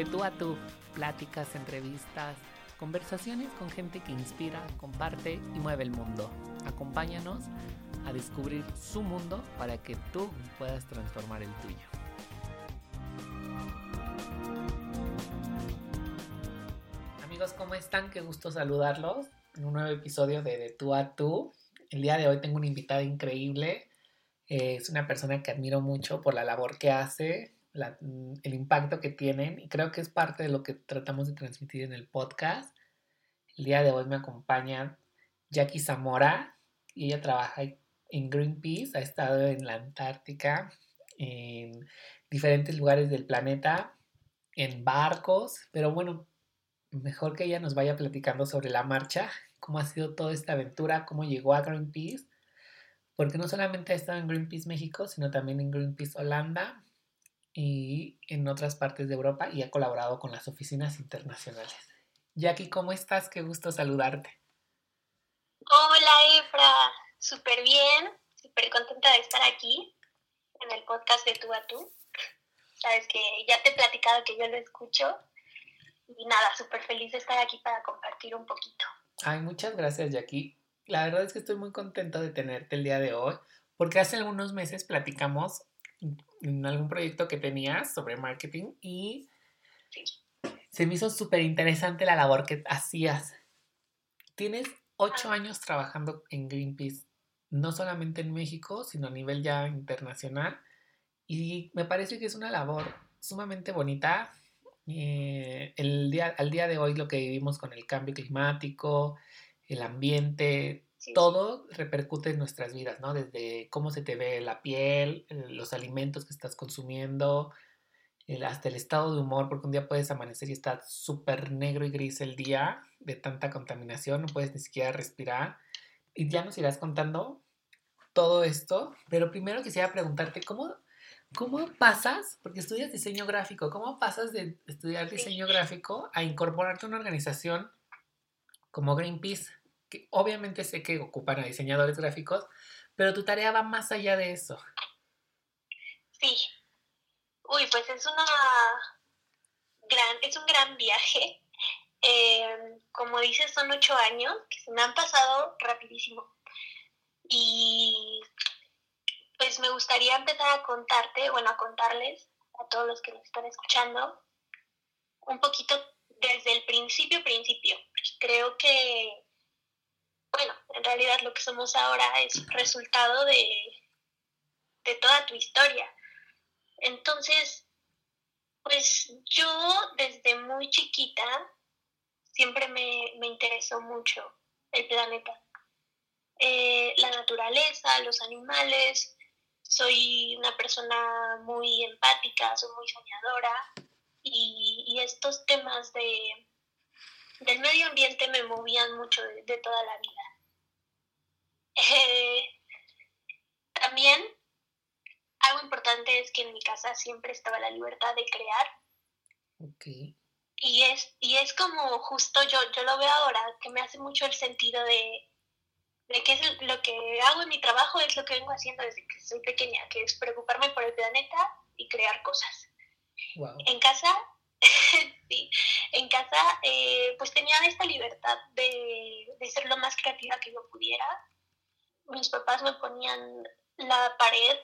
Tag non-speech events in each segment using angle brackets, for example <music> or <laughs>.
De tú a tú, pláticas, entrevistas, conversaciones con gente que inspira, comparte y mueve el mundo. Acompáñanos a descubrir su mundo para que tú puedas transformar el tuyo. Amigos, ¿cómo están? Qué gusto saludarlos en un nuevo episodio de De tú a tú. El día de hoy tengo una invitada increíble. Eh, es una persona que admiro mucho por la labor que hace, Mm, el impacto que tienen y creo que es parte de lo que tratamos de transmitir en el podcast. El día de hoy me acompaña Jackie Zamora y ella trabaja en Greenpeace, ha estado en la Antártica, en diferentes lugares del planeta, en barcos, pero bueno, mejor que ella nos vaya platicando sobre la marcha, cómo ha sido toda esta aventura, cómo llegó a Greenpeace, porque no solamente ha estado en Greenpeace México, sino también en Greenpeace Holanda, y en otras partes de Europa y ha colaborado con las oficinas internacionales. Jackie, ¿cómo estás? Qué gusto saludarte. Hola Efra, súper bien, súper contenta de estar aquí en el podcast de Tú a Tú. Sabes que ya te he platicado que yo lo escucho y nada, súper feliz de estar aquí para compartir un poquito. Ay, muchas gracias Jackie. La verdad es que estoy muy contenta de tenerte el día de hoy porque hace algunos meses platicamos en algún proyecto que tenías sobre marketing y se me hizo súper interesante la labor que hacías. Tienes ocho años trabajando en Greenpeace, no solamente en México, sino a nivel ya internacional. Y me parece que es una labor sumamente bonita. Eh, el día, al día de hoy lo que vivimos con el cambio climático, el ambiente, todo repercute en nuestras vidas, ¿no? Desde cómo se te ve la piel, los alimentos que estás consumiendo, hasta el estado de humor, porque un día puedes amanecer y está súper negro y gris el día de tanta contaminación, no puedes ni siquiera respirar. Y ya nos irás contando todo esto, pero primero quisiera preguntarte, ¿cómo, cómo pasas, porque estudias diseño gráfico, cómo pasas de estudiar diseño gráfico a incorporarte a una organización como Greenpeace? Que obviamente sé que ocupan a diseñadores gráficos, pero tu tarea va más allá de eso. Sí. Uy, pues es una gran, es un gran viaje. Em, como dices, son ocho años que se me han pasado rapidísimo. Y pues me gustaría empezar a contarte, bueno, a contarles a todos los que nos están escuchando, un poquito desde el principio, principio. Creo que bueno, en realidad lo que somos ahora es resultado de, de toda tu historia. Entonces, pues yo desde muy chiquita siempre me, interesó mucho el planeta. Eh, la naturaleza, los animales, soy una persona muy empática, soy muy soñadora y estos temas de, del medio ambiente me movían mucho de, toda la vida. Eh, también algo importante es que en mi casa siempre estaba la libertad de crear. Okay. Y es, y es como justo yo, yo lo veo ahora, que me hace mucho el sentido de, de que es lo que hago en mi trabajo, es lo que vengo haciendo desde que soy pequeña, que es preocuparme por el planeta y crear cosas. En casa <laughs> sí, en casa eh, pues tenía esta libertad de, ser lo más creativa que yo pudiera. Mis papás me ponían la pared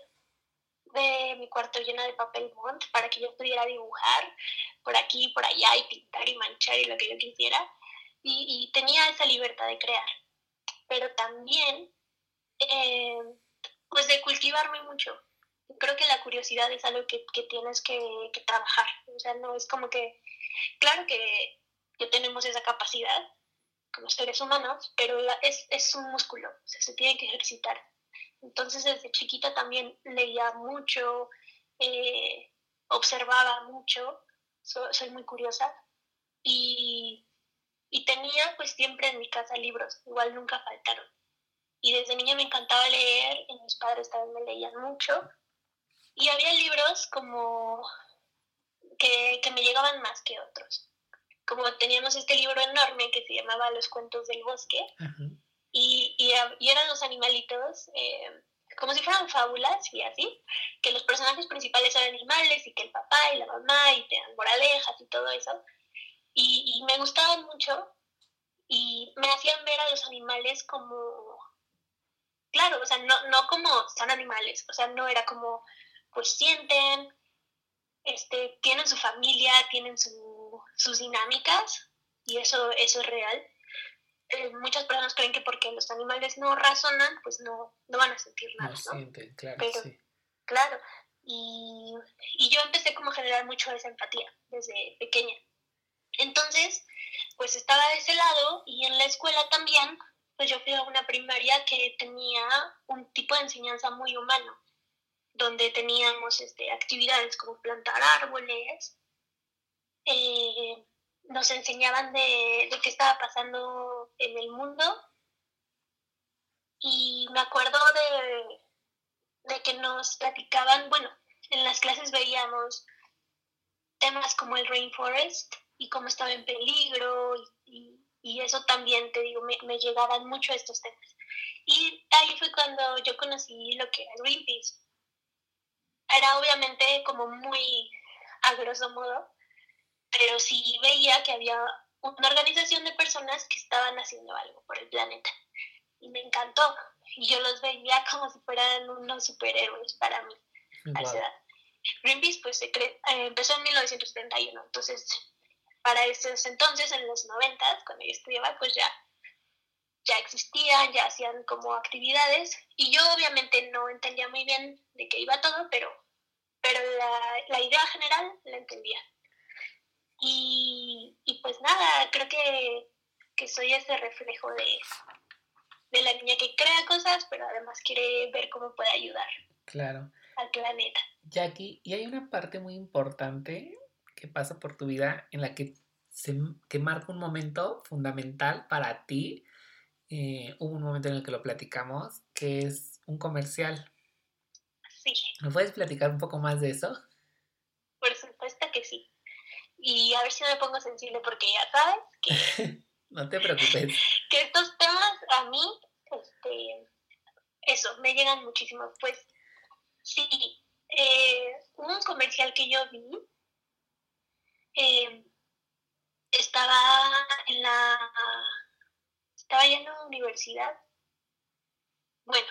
de mi cuarto llena de papel bond para que yo pudiera dibujar por aquí, por allá y pintar y manchar y lo que yo quisiera. Y, tenía esa libertad de crear. Pero también, eh, pues de cultivarme mucho creo que la curiosidad es algo que, tienes que, trabajar. O sea, no es como que, claro que, que tenemos esa capacidad como seres humanos, pero es, es un músculo, o se tiene que ejercitar. Entonces desde chiquita también leía mucho, eh, observaba mucho, soy muy curiosa y, y tenía pues siempre en mi casa libros, igual nunca faltaron. Y desde niña me encantaba leer, y mis padres también me leían mucho. Y había libros como que, me llegaban más que otros. Como teníamos este libro enorme que se llamaba Los cuentos del bosque, y, y, eran los animalitos, eh, como si fueran fábulas y así, que los personajes principales eran animales y que el papá y la mamá y te dan moralejas y todo eso. Y, y me gustaban mucho y me hacían ver a los animales como, claro, o sea, no, no como son animales, o sea, no era como, pues sienten, este, tienen su familia, tienen su, sus dinámicas y eso, eso es real. Eh, muchas personas creen que porque los animales no razonan, pues no, no van a sentir nada. No, sienten, claro, sí. Claro, y, y yo empecé como a generar mucho esa empatía desde pequeña. Entonces, pues estaba de ese lado y en la escuela también, pues yo fui a una primaria que tenía un tipo de enseñanza muy humano donde teníamos este, actividades como plantar árboles, eh, nos enseñaban de, qué estaba pasando en el mundo y me acuerdo de, de, que nos platicaban, bueno, en las clases veíamos temas como el rainforest y cómo estaba en peligro y, y, eso también, te digo, me, me, llegaban mucho estos temas. Y ahí fue cuando yo conocí lo que era Greenpeace era obviamente como muy a grosso modo, pero sí veía que había una organización de personas que estaban haciendo algo por el planeta. Y me encantó. Y yo los veía <laughs> como si fueran unos superhéroes para mí a esa edad. Greenpeace pues se eh, empezó en 1971, entonces para esos entonces, en los 90, cuando yo estudiaba, pues ya, ya existían, ya hacían como actividades y yo obviamente no entendía muy bien de qué iba todo, pero, pero la, la idea general la entendía. Y, y, pues nada, creo que, que soy ese reflejo de, de, la niña que crea cosas, pero además quiere ver cómo puede ayudar claro. al planeta. Jackie, y hay una parte muy importante que pasa por tu vida en la que, se, que marca un momento fundamental para ti. Eh, hubo un momento en el que lo platicamos, que es un comercial. ¿Me puedes platicar un poco más de eso? Por supuesto que sí. Y a ver si me pongo sensible porque ya sabes que... <laughs> no te preocupes. <laughs> que estos temas a mí, este, eso, me llegan muchísimo. Pues sí, eh, un comercial que yo vi, eh, estaba en la... Estaba ya en la universidad. Bueno,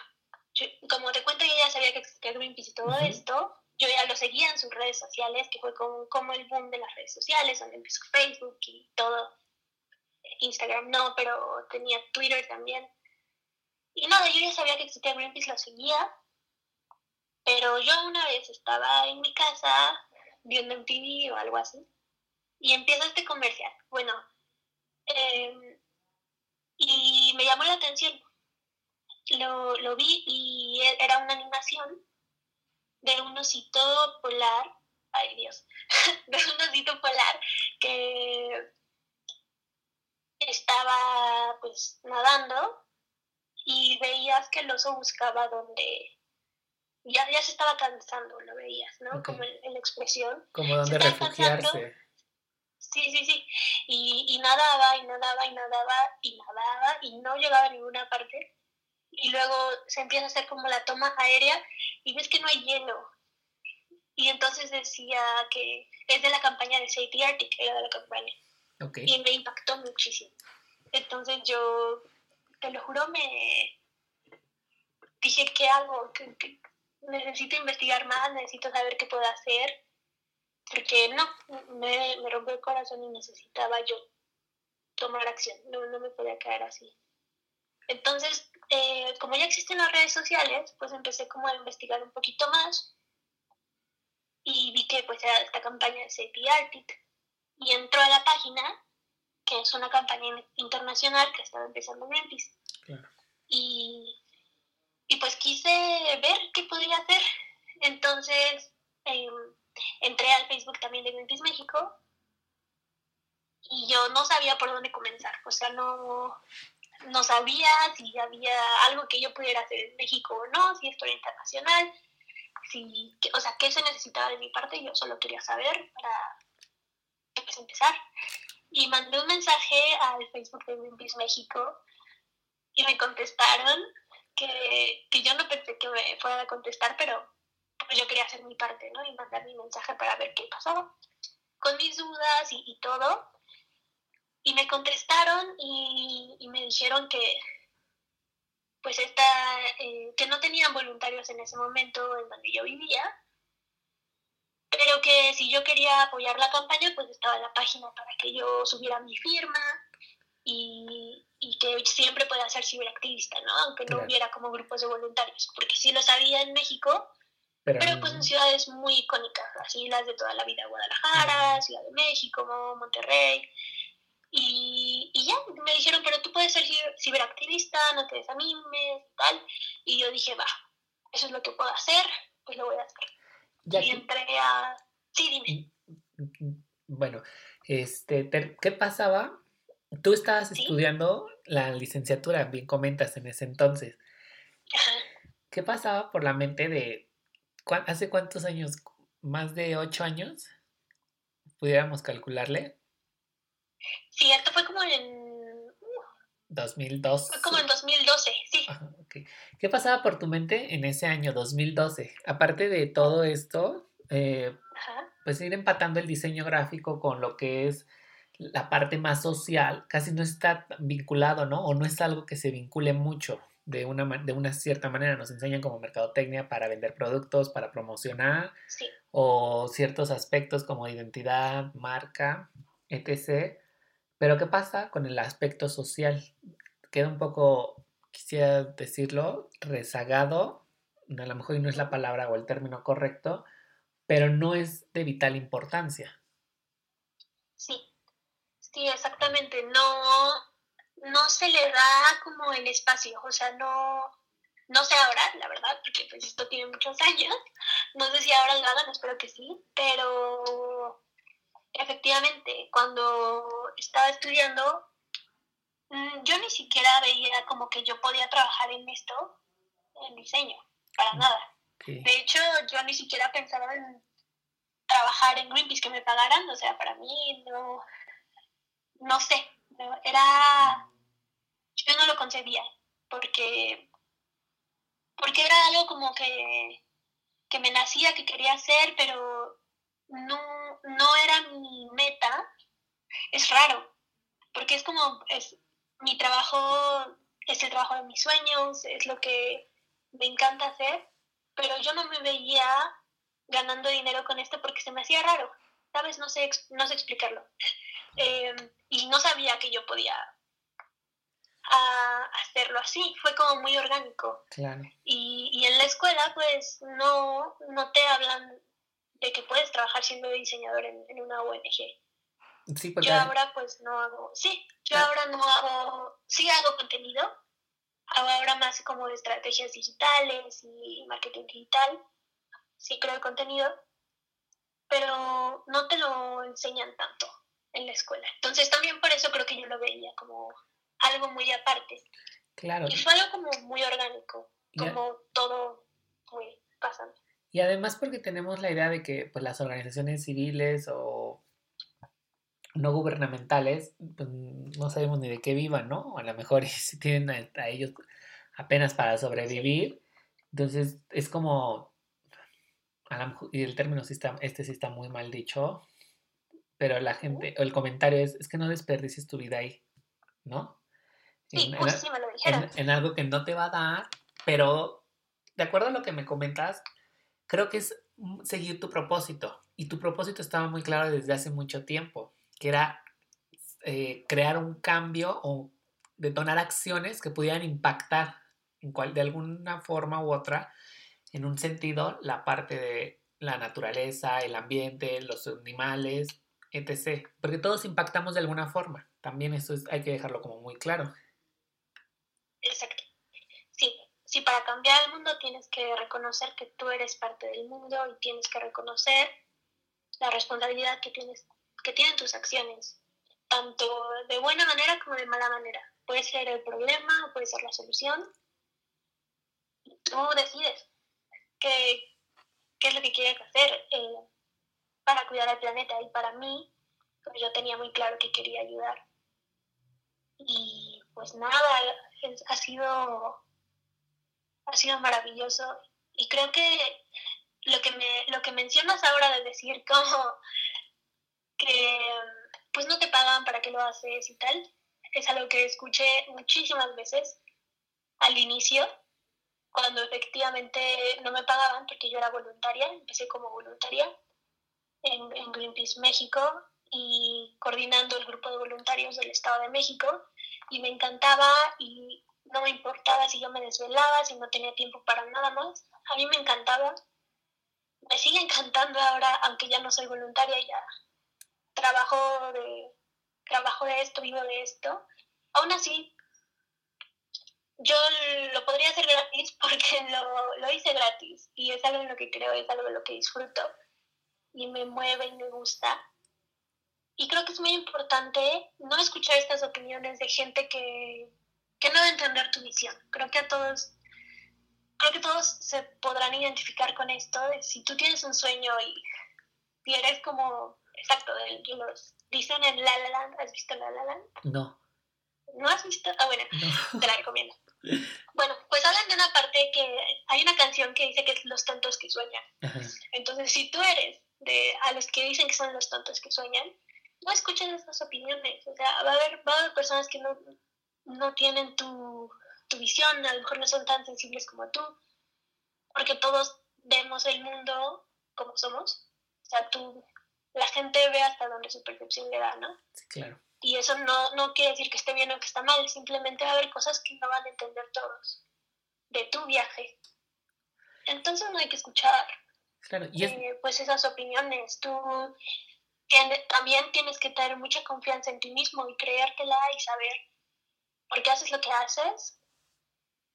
como te cuento, yo ya sabía que existía Greenpeace y todo esto. Yo ya lo seguía en sus redes sociales, que fue como, como el boom de las redes sociales, donde empezó Facebook y todo. Instagram no, pero tenía Twitter también. Y nada, yo ya sabía que existía Greenpeace, lo seguía. Pero yo una vez estaba en mi casa viendo MTV o algo así. Y empieza este comercial. Bueno, em, y me llamó la atención lo, lo vi y e, era una animación de un osito polar, ay Dios, <laughs> de un osito polar que estaba pues nadando y veías que el oso buscaba donde ya, ya se estaba cansando, lo veías, ¿no? Como en, la expresión. Como donde refugiarse. Sí, sí, sí. Y, y nadaba y nadaba y nadaba y nadaba y no llegaba a ninguna parte y luego se empieza a hacer como la toma aérea y ves que no hay hielo. Y entonces decía que es de la campaña de Safety Arctic, era de la campaña. Y me impactó muchísimo. Entonces yo, te lo juro, me dije, ¿qué hago? que necesito investigar más, necesito saber qué puedo hacer. Porque no, me, me rompió el corazón y necesitaba yo tomar acción. No, no me podía quedar así. Entonces, eh, como ya existen las redes sociales, pues empecé como a investigar un poquito más y vi que pues era esta campaña de Safety Arctic y entró a la página, que es una campaña internacional que estaba empezando en Greenpeace. Y, y pues quise ver qué podía hacer. Entonces em, entré al Facebook también de Greenpeace México y yo no sabía por dónde comenzar. O sea, no, no sabía si había algo que yo pudiera hacer en México o no, si esto era internacional, si, o sea, qué se necesitaba de mi parte, yo solo quería saber para pues, empezar. Y mandé un mensaje al Facebook de Greenpeace México y me contestaron que, que yo no pensé que me fuera a contestar, pero pues yo quería hacer mi parte, ¿no? Y mandar mi mensaje para ver qué pasaba, con mis dudas y, y todo. Y me contestaron y, y, me dijeron que, pues esta, eh, que no tenían voluntarios en ese momento en donde yo vivía, pero que si yo quería apoyar la campaña, pues estaba la página para que yo subiera mi firma y, y que siempre pueda ser ciberactivista, ¿no? Aunque no hubiera como grupos de voluntarios, porque sí lo sabía en México, pero, pues en ciudades muy icónicas, así las de toda la vida, Guadalajara, Ciudad de México, Monterrey. Y, y, ya, me dijeron, pero tú puedes ser ciberactivista, no te desanimes, tal. Y yo dije, va, eso es lo que puedo hacer, pues lo voy a hacer. y entré a... Sí, dime. Bueno, este, ¿qué pasaba? Tú estabas estudiando la licenciatura, bien comentas en ese entonces. Ajá. ¿Qué pasaba por la mente de ¿Hace cuántos años? ¿Más de ocho años? ¿Pudiéramos calcularle? Sí, esto fue como en... 2012. Fue como en 2012, sí. ¿Qué pasaba por tu mente en ese año 2012? Aparte de todo esto, eh, pues ir empatando el diseño gráfico con lo que es la parte más social, casi no está vinculado, ¿no? O no es algo que se vincule mucho de una, de una cierta manera. Nos enseñan como mercadotecnia para vender productos, para promocionar, o ciertos aspectos como identidad, marca, etc. Pero ¿qué pasa con el aspecto social? Queda un poco, quisiera decirlo, rezagado, a lo mejor no es la palabra o el término correcto, pero no es de vital importancia. Sí, sí, exactamente. No, no se le da como el espacio, o sea, no, no sé ahora, la verdad, porque pues esto tiene muchos años, no sé si ahora lo hagan, espero que sí, pero efectivamente, cuando estaba estudiando, mm, yo ni siquiera veía como que yo podía trabajar en esto, en diseño, para nada. De hecho, yo ni siquiera pensaba en trabajar en Greenpeace que me pagaran, o sea, para mí no, no sé, era yo no lo concebía, porque, porque era algo como que, que me nacía, que quería hacer, pero no, no era mi meta. Es raro, porque es como, es, mi trabajo es el trabajo de mis sueños, es lo que me encanta hacer, pero yo no me veía ganando dinero con esto porque se me hacía raro, ¿sabes? No sé, no sé explicarlo. Eh, y no sabía que yo podía a hacerlo así, fue como muy orgánico. Claro. Y, y en la escuela pues no, no te hablan de que puedes trabajar siendo diseñador en, en una ONG. Sí, porque... Yo ahora pues no hago, sí, yo ah. ahora no hago, sí hago contenido, hago ahora más como de estrategias digitales y marketing digital, sí creo el contenido, pero no te lo enseñan tanto en la escuela. Entonces también por eso creo que yo lo veía como algo muy aparte. Claro. Y fue algo como muy orgánico, como todo muy pasando. Y además porque tenemos la idea de que pues, las organizaciones civiles o no gubernamentales, pues, no sabemos ni de qué vivan, ¿no? A lo mejor <laughs> si tienen a, ellos apenas para sobrevivir. Entonces es como, y el término sí está, este sí está muy mal dicho, pero la gente, o el comentario es, es que no desperdicies tu vida ahí, ¿no? en, algo que no te va a dar, pero de acuerdo a lo que me comentas, creo que es seguir tu propósito. Y tu propósito estaba muy claro desde hace mucho tiempo, que era eh, crear un cambio o detonar acciones que pudieran impactar en cual, de alguna forma u otra, en un sentido, la parte de la naturaleza, el ambiente, los animales, etc. Porque todos impactamos de alguna forma. También eso hay que dejarlo como muy claro. Exacto. Sí, para cambiar el mundo tienes que reconocer que tú eres parte del mundo y tienes que reconocer la responsabilidad que tienes que tienen tus acciones, tanto de buena manera como de mala manera. Puede ser el problema puede ser la solución. Tú decides qué, qué es lo que quieres hacer eh, para cuidar al planeta y para mí, pues yo tenía muy claro que quería ayudar. Y pues nada, ha sido ha sido maravilloso. Y creo que lo que me lo que mencionas ahora de decir como que pues no te pagan para que lo haces y tal es algo que escuché muchísimas veces al inicio cuando efectivamente no me pagaban porque yo era voluntaria empecé como voluntaria en, en Greenpeace México y coordinando el grupo de voluntarios del Estado de México y me encantaba y no me importaba si yo me desvelaba, si no tenía tiempo para nada más. A mí me encantaba. Me sigue encantando ahora, aunque ya no soy voluntaria, ya trabajo de, trabajo de esto, vivo de esto. Aún así, yo lo podría hacer gratis <laughs> porque lo, lo hice gratis y es algo en lo que creo, es algo en lo que disfruto y me mueve y me gusta. Y creo que es muy importante no escuchar estas opiniones de gente que, que no debe entender tu visión. Creo que a todos, creo que todos se podrán identificar con esto. si tú tienes un sueño y, y eres como, exacto, de, los, dicen en La La Land, ¿has visto La La Land? No. ¿No has visto? Ah, bueno, <laughs> te la recomiendo. Bueno, pues hablan de una parte que hay una canción que dice que es los tontos que sueñan. Entonces, si tú eres de a los que dicen que son los tontos que sueñan, no escuchen esas opiniones. O sea, va a haber, va a haber personas que no, no tienen tu, tu visión, a lo mejor no son tan sensibles como tú, porque todos vemos el mundo como somos. O sea, tú, la gente ve hasta donde su percepción le da, ¿no? Sí, claro. Y eso no, no quiere decir que esté bien o que está mal, simplemente va a haber cosas que no van a entender todos de tu viaje. Entonces no hay que escuchar claro, y eh, pues esas opiniones. Tú también tienes que tener mucha confianza en ti mismo y creértela y saber por qué haces lo que haces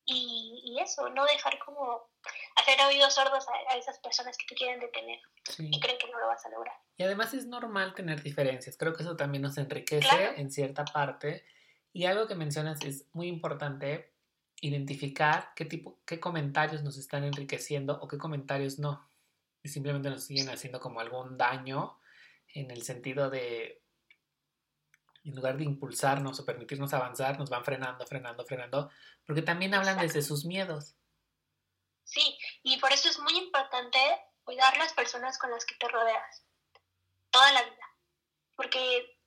y, y eso, no dejar como hacer oídos sordos a, esas personas que te quieren detener y creen que no lo vas a lograr. Y además es normal tener diferencias, creo que eso también nos enriquece en cierta parte y algo que mencionas es muy importante identificar qué tipo, qué comentarios nos están enriqueciendo o qué comentarios no. Y simplemente nos siguen haciendo como algún daño en el sentido de, en lugar de impulsarnos o permitirnos avanzar, nos van frenando, frenando, frenando, porque también hablan desde sus miedos. Sí, y por eso es muy importante cuidar las personas con las que te rodeas, toda la vida, porque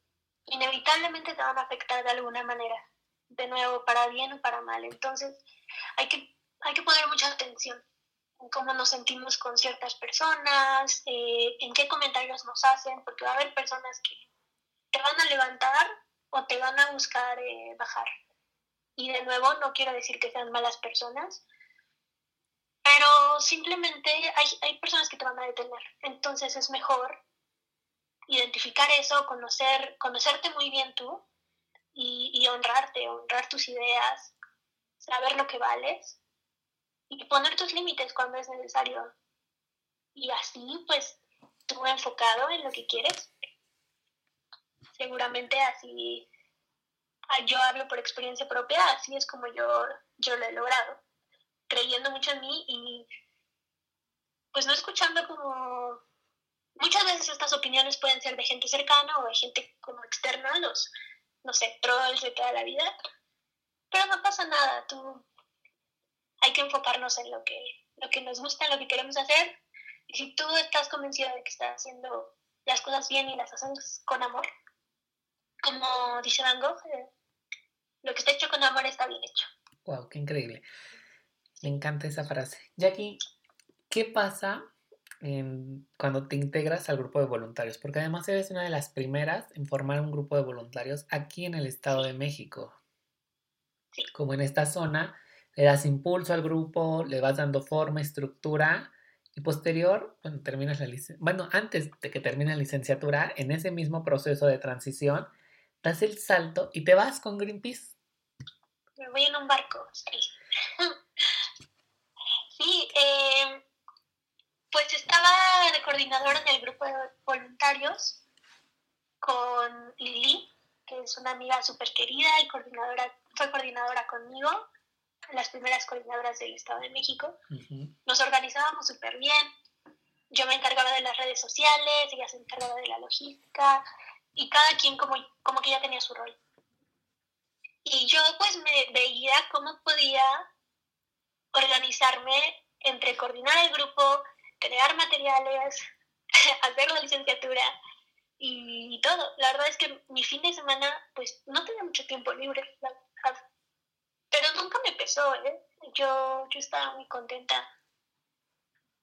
inevitablemente te van a afectar de alguna manera, de nuevo, para bien o para mal. Entonces, hay que, hay que poner mucha atención cómo nos sentimos con ciertas personas, eh, en qué comentarios nos hacen, porque va a haber personas que te van a levantar o te van a buscar eh, bajar. Y de nuevo, no quiero decir que sean malas personas, pero simplemente hay, hay personas que te van a detener. Entonces es mejor identificar eso, conocer, conocerte muy bien tú y, y honrarte, honrar tus ideas, saber lo que vales y poner tus límites cuando es necesario. Y así, pues, tú enfocado en lo que quieres. Seguramente así, ah, yo hablo por experiencia propia, así es como yo, yo lo he logrado, creyendo mucho en mí y pues no escuchando como... Muchas veces estas opiniones pueden ser de gente cercana o de gente como externa, los, no sé, trolls de toda la vida, pero no pasa nada, tú hay que enfocarnos en lo que, lo que nos gusta, lo que queremos hacer. Y si tú estás convencida de que estás haciendo las cosas bien y las haces con amor, como dice Van Gogh, eh, lo que está hecho con amor está bien hecho. Wow, qué increíble. Me encanta esa frase. Jackie, ¿qué pasa cuando te integras al grupo de voluntarios? Porque además eres una de las primeras en formar un grupo de voluntarios aquí en el Estado de México. Sí. Como en esta zona le das impulso al grupo, le vas dando forma, estructura y posterior, bueno, terminas la bueno, antes de que termine la licenciatura, en ese mismo proceso de transición, das el salto y te vas con Greenpeace. Me voy en un barco, sí. <laughs> sí, eh, pues estaba de coordinadora en el grupo de voluntarios con Lili, que es una amiga súper querida y coordinadora, fue coordinadora conmigo las primeras coordinadoras del Estado de México. Nos organizábamos súper bien. Yo me encargaba de las redes sociales, ella se encargaba de la logística y cada quien como, como que ya tenía su rol. Y yo pues me veía cómo podía organizarme entre coordinar el grupo, crear materiales, <laughs> hacer la licenciatura y todo. La verdad es que mi fin de semana, pues no tenía mucho tiempo libre, Pero nunca me pesó, ¿eh? Yo, yo estaba muy contenta,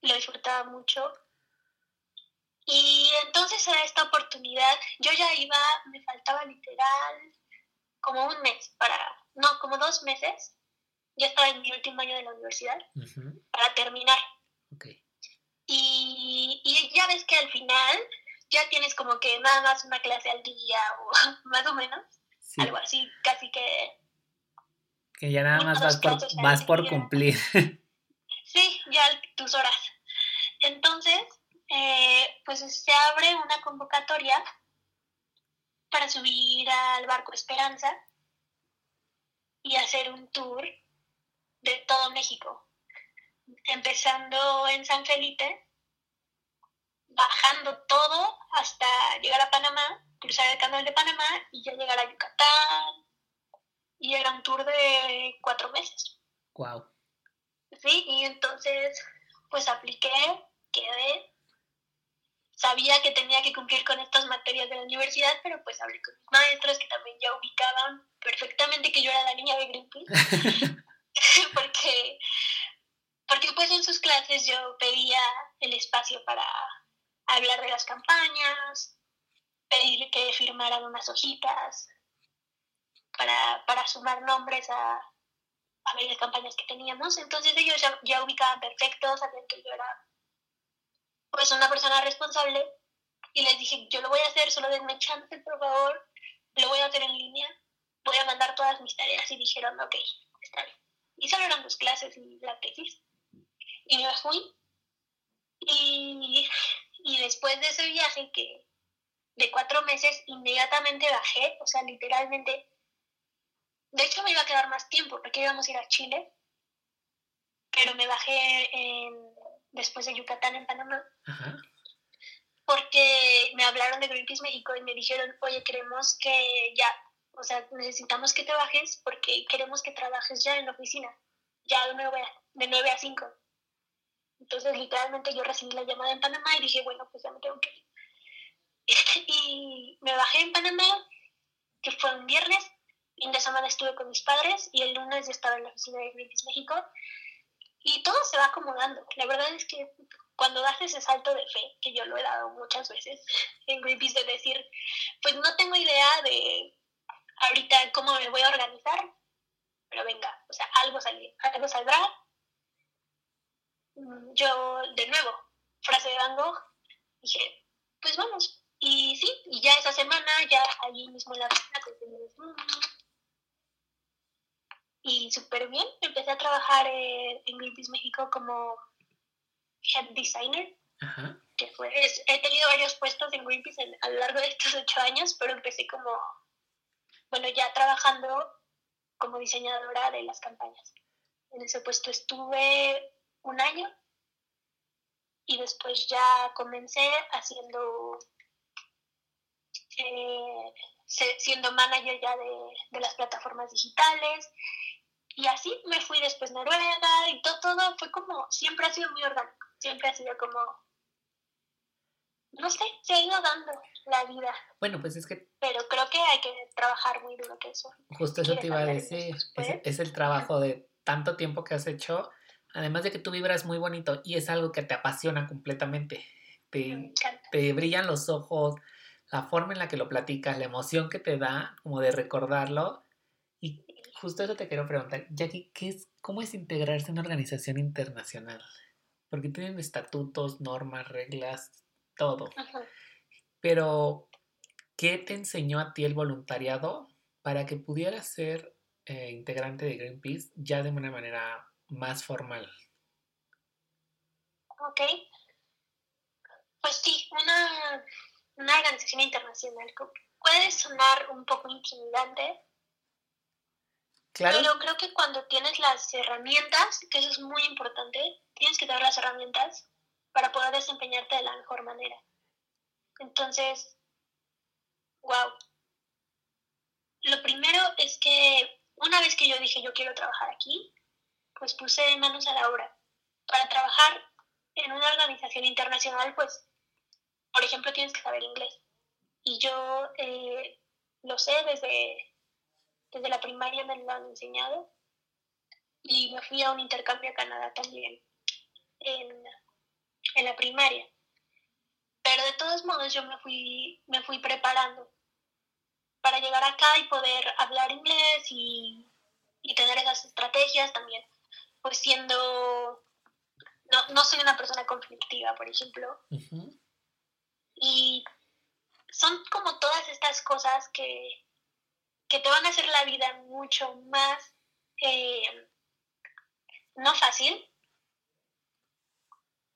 lo disfrutaba mucho. Y entonces a esta oportunidad, yo ya iba, me faltaba literal como un mes para, no, como dos meses. Ya estaba en mi último año de la universidad para terminar. Y, y ya ves que al final ya tienes como que nada más una clase al día o <laughs> más o menos. Algo así, casi que... Que ya nada más vas por, vas por cumplir. <laughs> Sí, ya tus horas. Entonces, eh, pues se abre una convocatoria para subir al barco Esperanza y hacer un tour de todo México, empezando en San Felipe, bajando todo hasta llegar a Panamá, cruzar el canal de Panamá y ya llegar a Yucatán. Y era un tour de cuatro meses. Wow. Sí, y entonces pues apliqué, quedé sabía que tenía que cumplir con estas materias de la universidad, pero pues hablé con mis maestros que también ya ubicaban perfectamente que yo era la niña de Greenpeace, <laughs> porque, porque pues en sus clases yo pedía el espacio para hablar de las campañas, pedir que firmaran unas hojitas para, para sumar nombres a, a varias campañas que teníamos, entonces ellos ya, ya ubicaban perfecto, sabían que yo era pues una persona responsable y les dije, yo lo voy a hacer, solo denme chance, por favor, lo voy a hacer en línea, voy a mandar todas mis tareas y dijeron, ok, está bien. Y solo eran dos clases y la tesis. Y me fui. Y, y después de ese viaje que de cuatro meses, inmediatamente bajé, o sea, literalmente, de hecho me iba a quedar más tiempo porque íbamos a ir a Chile, pero me bajé en después de Yucatán en Panamá. Porque me hablaron de Greenpeace México y me dijeron, oye, queremos que ya, o sea, necesitamos que te bajes porque queremos que trabajes ya en la oficina, ya de 9 a, de 9 a 5. Entonces, literalmente yo recibí la llamada en Panamá y dije, bueno, pues ya me tengo que ir. <laughs> y me bajé en Panamá, que fue un viernes, fin de semana estuve con mis padres y el lunes ya estaba en la oficina de Greenpeace México y todo se va acomodando. La verdad es que cuando das ese salto de fe, que yo lo he dado muchas veces en Greenpeace, de decir, pues no tengo idea de ahorita cómo me voy a organizar, pero venga, o sea, algo, algo saldrá. Mm, yo, de nuevo, frase de Van Gogh, dije, pues vamos. Y sí, y ya esa semana, ya allí mismo en la oficina, pues, y súper bien. Empecé a trabajar en Greenpeace México como head designer, que fue, he tenido varios puestos en Greenpeace a lo largo de estos ocho años, pero empecé como, bueno, ya trabajando como diseñadora de las campañas. En ese puesto estuve un año y después ya comencé haciendo, eh, siendo manager ya de, de las plataformas digitales y así me fui después a Noruega y todo, todo fue como, siempre ha sido muy orgánico, siempre ha sido como, no sé, se ha ido dando la vida. Bueno, pues es que... Pero creo que hay que trabajar muy duro que eso. Justo eso te iba a decir, es, el trabajo de tanto tiempo que has hecho, además de que tú vibras muy bonito y es algo que te apasiona completamente. Te, te brillan los ojos, la forma en la que lo platicas, la emoción que te da, como de recordarlo. Justo eso te quiero preguntar, Jackie, ¿qué es, ¿cómo es integrarse en una organización internacional? Porque tienen estatutos, normas, reglas, todo. Pero, ¿qué te enseñó a ti el voluntariado para que pudieras ser eh, integrante de Greenpeace ya de una manera más formal? Ok. Pues sí, una, una organización internacional puede sonar un poco intimidante, pero creo que cuando tienes las herramientas, que eso es muy importante, tienes que tener las herramientas para poder desempeñarte de la mejor manera. Entonces, wow. Lo primero es que una vez que yo dije yo quiero trabajar aquí, pues puse manos a la obra. Para trabajar en una organización internacional, pues, por ejemplo, tienes que saber inglés. Y yo eh, lo sé desde, desde la primaria, me lo han enseñado. Y me fui a un intercambio a Canadá también en, en la primaria. Pero de todos modos yo me fui, me fui preparando para llegar acá y poder hablar inglés y, tener esas estrategias también, pues siendo, no, no soy una persona conflictiva, por ejemplo. Y son como todas estas cosas que, que, te van a hacer la vida mucho más, eh, no fácil,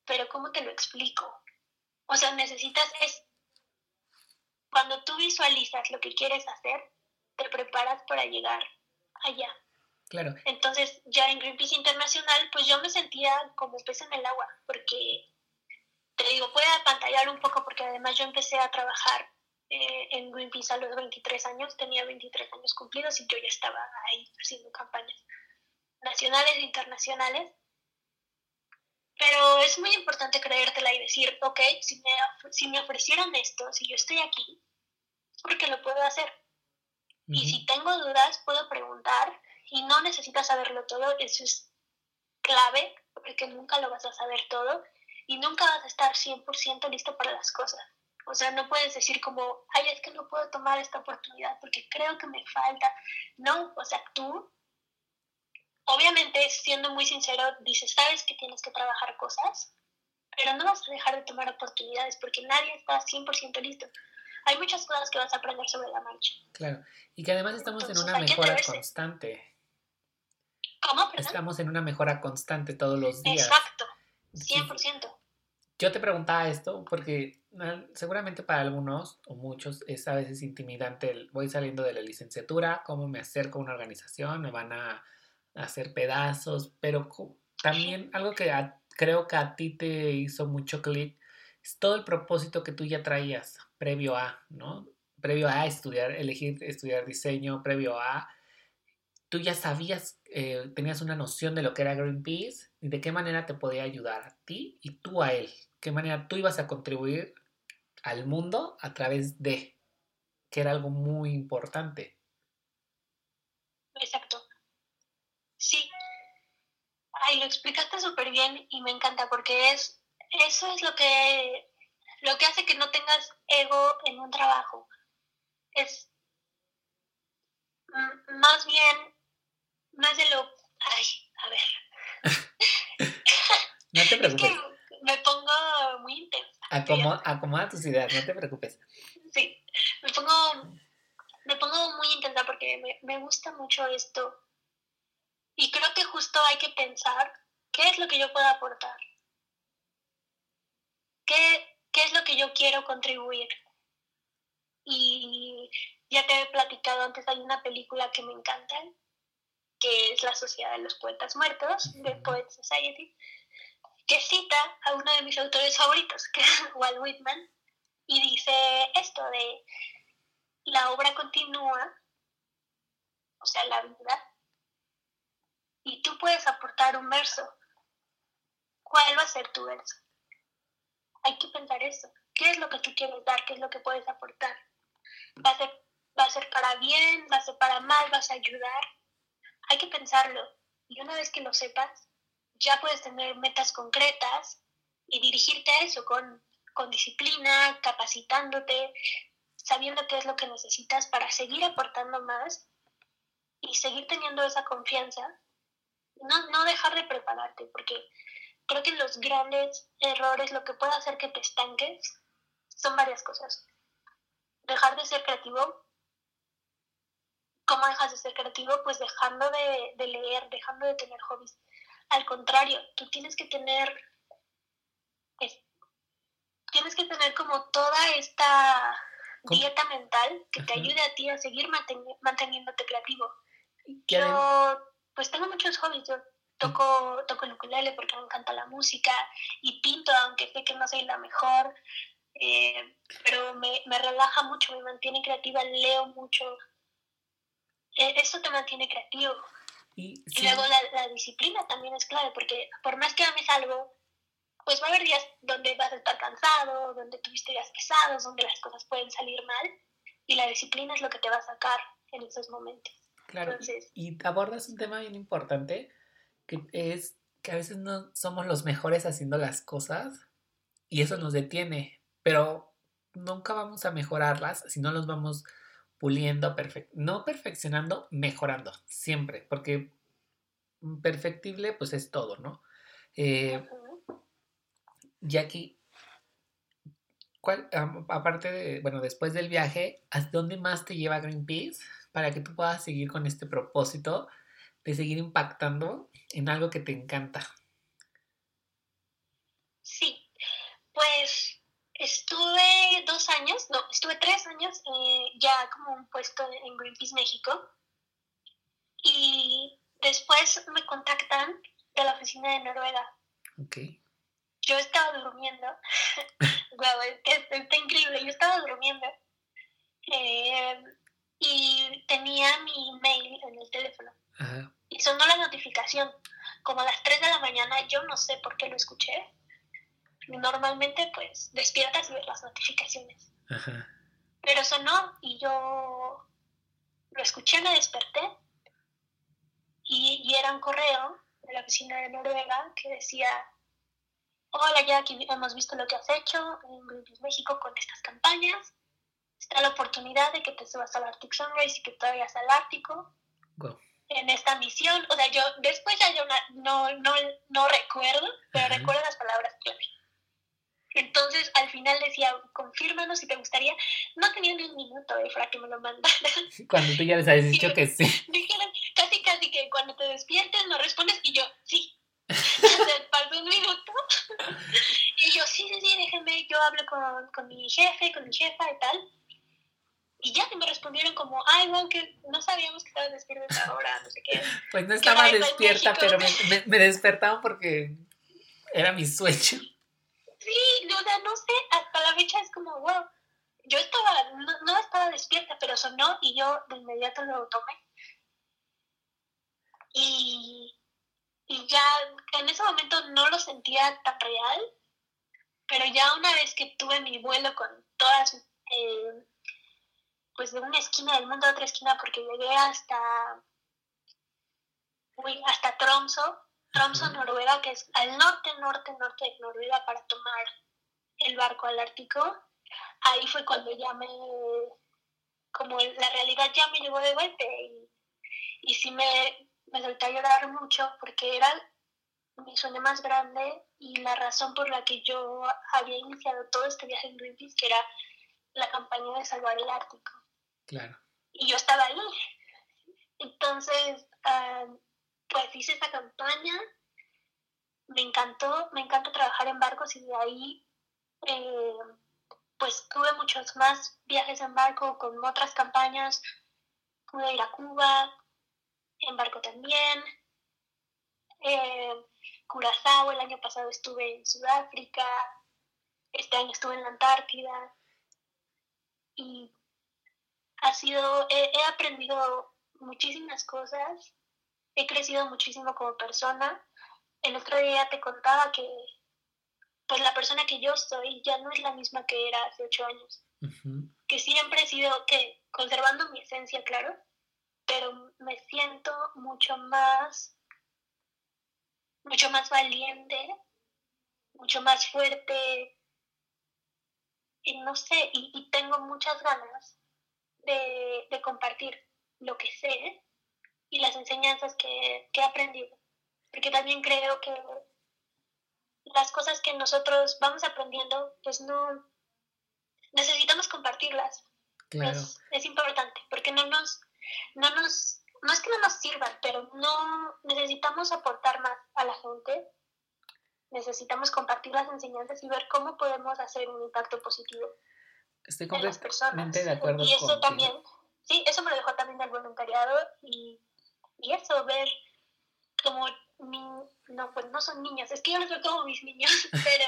pero ¿cómo te lo explico? O sea, necesitas, es, cuando tú visualizas lo que quieres hacer, te preparas para llegar allá. Claro. Entonces, ya en Greenpeace Internacional, pues yo me sentía como pez en el agua, porque, te digo, puede apantallar un poco, porque además yo empecé a trabajar eh, en Greenpeace a los 23 años, tenía 23 años cumplidos y yo ya estaba ahí haciendo campañas nacionales e internacionales. Pero es muy importante creértela y decir, ok, si me, si me ofrecieron esto, si yo estoy aquí, es porque lo puedo hacer. Y si tengo dudas, puedo preguntar y no necesitas saberlo todo, eso es clave, porque nunca lo vas a saber todo y nunca vas a estar 100% listo para las cosas. O sea, no puedes decir como, ay, es que no puedo tomar esta oportunidad porque creo que me falta. No, o sea, tú obviamente, siendo muy sincero, dices, sabes que tienes que trabajar cosas, pero no vas a dejar de tomar oportunidades porque nadie está 100% listo. Hay muchas cosas que vas a aprender sobre la marcha. Claro, y que además estamos en una mejora constante. ¿Cómo? Estamos en una mejora constante todos los días. Exacto, 100%. Yo te preguntaba esto porque seguramente para algunos o muchos es a veces intimidante. voy saliendo de la licenciatura, cómo me acerco a una organización, me van a hacer pedazos, pero también algo que creo que a ti te hizo mucho clic es todo el propósito que tú ya traías previo a, ¿no? Previo a estudiar, elegir estudiar diseño, previo a, tú ya sabías, eh, tenías una noción de lo que era Greenpeace y de qué manera te podía ayudar a ti y tú a él, qué manera tú ibas a contribuir al mundo a través de, que era algo muy importante. Exacto. Sí. Ay, lo explicaste súper bien y me encanta porque es eso es lo que lo que hace que no tengas ego en un trabajo. Es más bien más de lo ay, a ver. <laughs> no te preocupes. Es que intensa. acomoda tus ideas, no te preocupes. Sí, me pongo me pongo muy intensa porque me, me gusta mucho esto y creo que justo hay que pensar qué es lo que yo puedo aportar. ¿Qué, qué es lo que yo quiero contribuir? Y ya te he platicado antes, hay una película que me encanta, que es La Sociedad de los Poetas Muertos, de Poet Society, que cita a uno de mis autores favoritos, que es <laughs> Walt Whitman, y dice esto de la obra continúa, o sea, la vida y tú puedes aportar un verso. ¿Cuál va a ser tu verso? Hay que pensar eso. ¿Qué es lo que tú quieres dar? ¿Qué es lo que puedes aportar? ¿Va a ser, va a ser para bien? ¿Va a ser para mal? ¿Vas a ayudar? Hay que pensarlo. Y una vez que lo sepas, ya puedes tener metas concretas y dirigirte a eso con, con disciplina, capacitándote, sabiendo qué es lo que necesitas para seguir aportando más y seguir teniendo esa confianza no, no dejar de prepararte, porque creo que los grandes errores, lo que puede hacer que te estanques, son varias cosas. Dejar de ser creativo. ¿Cómo dejas de ser creativo? Pues dejando de, leer, dejando de tener hobbies. Al contrario, tú tienes que tener, tienes que tener como toda esta dieta mental que te ayude a ti a seguir manteniéndote creativo. Yo pues tengo muchos hobbies. Yo toco, toco el ukulele porque me encanta la música y pinto, aunque sé que no soy la mejor, eh, pero me, me, relaja mucho, me mantiene creativa, leo mucho. E, eso te mantiene creativo. Y, luego la, disciplina también es clave, porque por más que ames algo, pues va a haber días donde vas a estar cansado, donde tuviste días pesados, donde las cosas pueden salir mal, y la disciplina es lo que te va a sacar en esos momentos. Claro, y abordas un tema bien importante, que es que a veces no somos los mejores haciendo las cosas y eso nos detiene, pero nunca vamos a mejorarlas si no los vamos puliendo, no perfeccionando, mejorando, siempre, porque perfectible pues es todo, ¿no? Eh, Jackie, ¿cuál, aparte de, bueno, después del viaje, ¿a dónde más te lleva Greenpeace para que tú puedas seguir con este propósito de seguir impactando en algo que te encanta? Sí, estuve dos años, no, estuve tres años eh, ya como un puesto en Greenpeace México y después me contactan de la oficina de Noruega. Okay. Yo estaba durmiendo, <laughs> wow, está increíble, yo estaba durmiendo eh, y tenía mi mail en el teléfono. Y sonó la notificación, como a las 3 de la mañana, yo no sé por qué lo escuché. Normalmente pues despiertas y ves las notificaciones. Pero sonó y yo lo escuché, me desperté y, y, era un correo de la oficina de Noruega que decía, hola Jackie, hemos visto lo que has hecho en Greenpeace México con estas campañas, está la oportunidad de que te subas al Arctic Sunrise y que te vayas al Ártico en esta misión. O sea, yo después ya yo no, no, no recuerdo, pero recuerdo las palabras clave. Entonces, al final decía, confírmanos si te gustaría. No tenía ni un minuto de para que me lo mandara. Cuando tú ya les habías dicho que sí. <laughs> Dijeron casi, casi que cuando te despiertes no respondes y yo, sí. <laughs> Pasó un minuto. y yo, sí, sí, sí, déjenme, yo hablo con, con mi jefe, con mi jefa y tal. Y ya me respondieron como, ay, bueno, que no sabíamos que estabas despierta ahora, no sé qué. Pues no estaba despierta, pero me, me, porque era mi sueño. Sea, no sé, hasta la fecha es como, wow. Yo estaba, no, estaba despierta, pero sonó y yo de inmediato lo tomé. Y, y ya en ese momento no lo sentía tan real, pero ya una vez que tuve mi vuelo con todas eh, pues de una esquina del mundo a otra esquina porque llegué hasta uy, hasta Tromso, Tromso, Noruega, que es al norte, norte, norte de Noruega para tomar el barco al Ártico. Ahí fue cuando ya me, como la realidad ya me llegó de golpe y, y sí me, me solté a llorar mucho porque era mi sueño más grande y la razón por la que yo había iniciado todo este viaje en Greenpeace, que era la campaña de salvar el Ártico. Claro. Y yo estaba ahí. Entonces, ah, pues hice esta campaña, me encantó, me encanta trabajar en barcos y de ahí, eh, pues tuve muchos más viajes en barco con otras campañas, pude ir a Cuba, en barco también, eh, Curazao, el año pasado estuve en Sudáfrica, este año estuve en la Antártida. Y ha sido, he, aprendido muchísimas cosas, he crecido muchísimo como persona. El otro día te contaba que pues la persona que yo soy ya no es la misma que era hace ocho años. Que siempre he sido, que conservando mi esencia, claro, pero me siento mucho más, mucho más valiente, mucho más fuerte, y no sé, y tengo muchas ganas de, compartir lo que sé y las enseñanzas que, he aprendido. Porque también creo que las cosas que nosotros vamos aprendiendo, pues no necesitamos compartirlas. Es, es, importante, porque no nos, no nos, no es que no nos sirvan, pero no necesitamos aportar más a la gente. Necesitamos compartir las enseñanzas y ver cómo podemos hacer un impacto positivo. Estoy completamente de acuerdo. Y eso también, sí, eso me lo dejó también del voluntariado y, y eso, ver como, no, pues no son niños, es que yo los veo como mis niños, <laughs> pero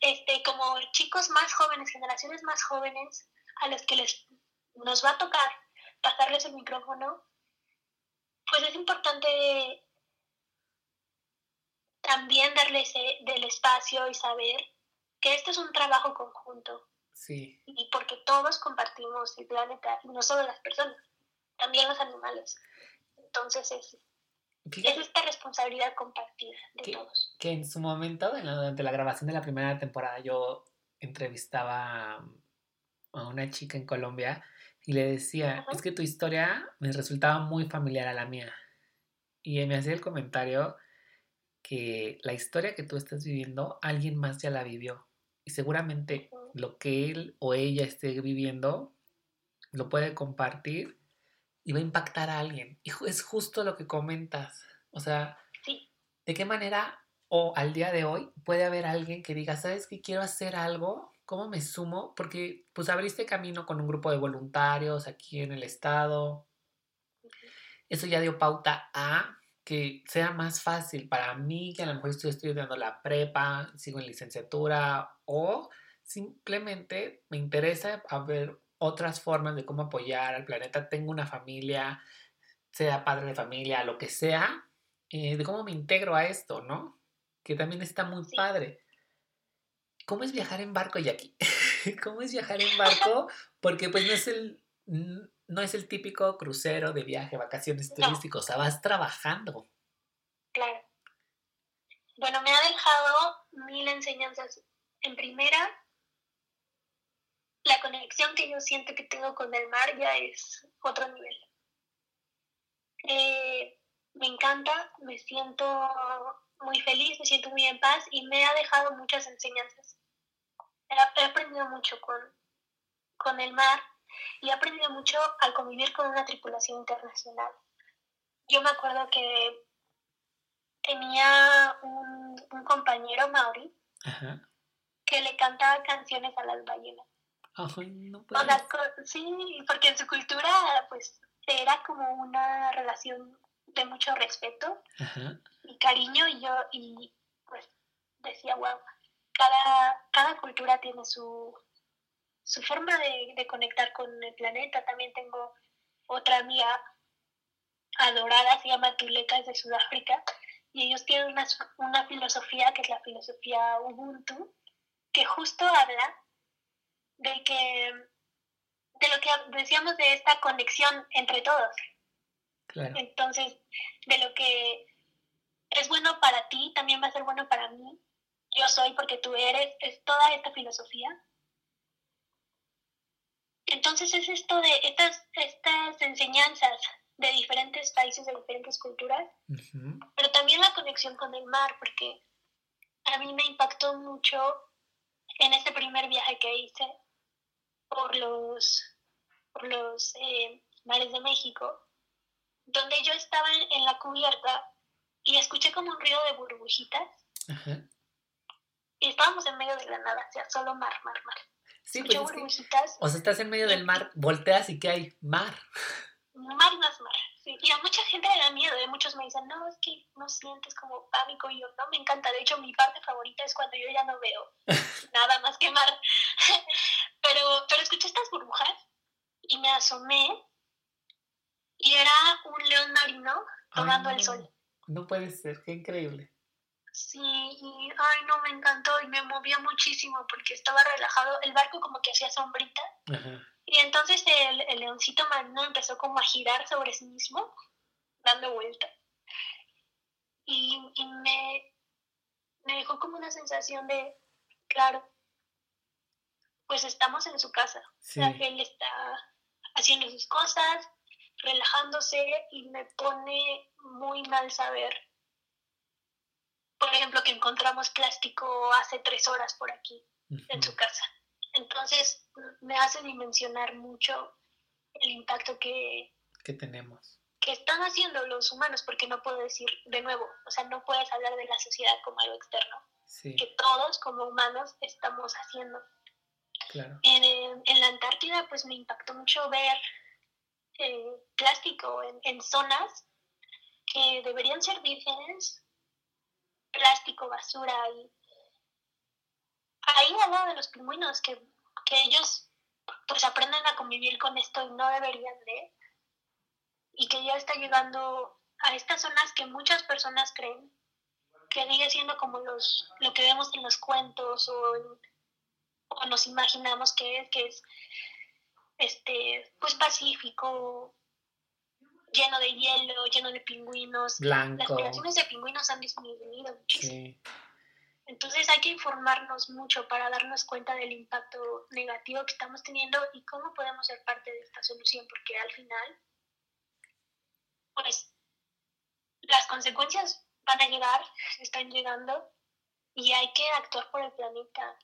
este, como chicos más jóvenes, generaciones más jóvenes, a los que les nos va a tocar pasarles el micrófono, pues es importante también darle ese, del espacio y saber que este es un trabajo conjunto. Sí. Y porque todos compartimos el planeta, y no solo las personas, también los animales. Entonces es, es esta responsabilidad compartida de todos. Que en su momento, durante la grabación de la primera temporada, yo entrevistaba a una chica en Colombia y le decía, es que tu historia me resultaba muy familiar a la mía. Y me hacía el comentario que la historia que tú estás viviendo, alguien más ya la vivió. Y seguramente lo que él o ella esté viviendo, lo puede compartir y va a impactar a alguien. Y es justo lo que comentas. O sea, ¿de qué manera o al día de hoy puede haber alguien que diga, ¿sabes que quiero hacer algo? ¿Cómo me sumo? Porque pues abriste camino con un grupo de voluntarios aquí en el estado. Eso ya dio pauta a que sea más fácil para mí, que a lo mejor estoy estudiando la prepa, sigo en licenciatura o simplemente me interesa ver otras formas de cómo apoyar al planeta. Tengo una familia, sea padre de familia, lo que sea, eh, de cómo me integro a esto, ¿no? Que también está muy padre. ¿Cómo es viajar en barco, Jackie? <laughs> ¿Cómo es viajar en <laughs> barco? Porque pues no es el, no es el típico crucero de viaje, vacaciones turísticos, o sea, vas trabajando. Claro. Bueno, me ha dejado mil enseñanzas. En primera, la conexión que yo siento que tengo con el mar ya es otro nivel. Eh, me encanta, me siento muy feliz, me siento muy en paz y me ha dejado muchas enseñanzas. He, aprendido mucho con, con el mar y he aprendido mucho al convivir con una tripulación internacional. Yo me acuerdo que tenía un, compañero Mauri que le cantaba canciones a las ballenas. No sí, porque en su cultura pues era como una relación de mucho respeto y cariño y yo y pues decía wow cada, cada cultura tiene su, su forma de, de, conectar con el planeta también tengo otra amiga adorada se llama Tuleka es de Sudáfrica y ellos tienen una, una filosofía que es la filosofía Ubuntu que justo habla de que de lo que decíamos de esta conexión entre todos. Entonces, de lo que es bueno para ti, también va a ser bueno para mí. Yo soy porque tú eres, es toda esta filosofía. Entonces es esto de estas, estas enseñanzas de diferentes países, de diferentes culturas, pero también la conexión con el mar, porque a mí me impactó mucho en este primer viaje que hice por los, por los eh, mares de México, donde yo estaba en, la cubierta y escuché como un ruido de burbujitas. Y estábamos en medio de la nada, o sea, solo mar, mar, mar. Sí, pues burbujitas. o sea, estás en medio del mar, volteas y ¿qué hay? Mar. <laughs> Mar más mar. Sí. Y a mucha gente le da miedo, ¿eh? muchos me dicen, no, es que no sientes como pánico. Y yo, no, me encanta. De hecho, mi parte favorita es cuando yo ya no veo <laughs> nada más que mar. <laughs> pero, pero escuché estas burbujas y me asomé y era un león marino tomando el sol. No puede ser, qué increíble. Sí, y ay no, me encantó y me movía muchísimo porque estaba relajado. El barco como que hacía sombrita. Y entonces el, el, leoncito marino empezó como a girar sobre sí mismo, dando vueltas. Y, y me, me dejó como una sensación de, claro, pues estamos en su casa. Él está haciendo sus cosas, relajándose y me pone muy mal saber, por ejemplo, que encontramos plástico hace tres horas por aquí, en su casa. Entonces me hace dimensionar mucho el impacto que, que tenemos. Que están haciendo los humanos, porque no puedo decir de nuevo, o sea, no puedes hablar de la sociedad como algo externo. Que todos como humanos estamos haciendo. Claro. En, en, la Antártida, pues me impactó mucho ver eh, plástico en, en, zonas que deberían ser vírgenes, plástico, basura y ahí habla de los pingüinos que, que ellos pues aprenden a convivir con esto y no deberían de y que ya está llegando a estas zonas que muchas personas creen que sigue siendo como los, lo que vemos en los cuentos o, o nos imaginamos que es, que es este, pues pacífico, lleno de hielo, lleno de pingüinos. Blanco. Las poblaciones de pingüinos han disminuido muchísimo. Entonces hay que informarnos mucho para darnos cuenta del impacto negativo que estamos teniendo y cómo podemos ser parte de esta solución, porque al final, pues, las consecuencias van a llegar, están llegando y hay que actuar por el planeta,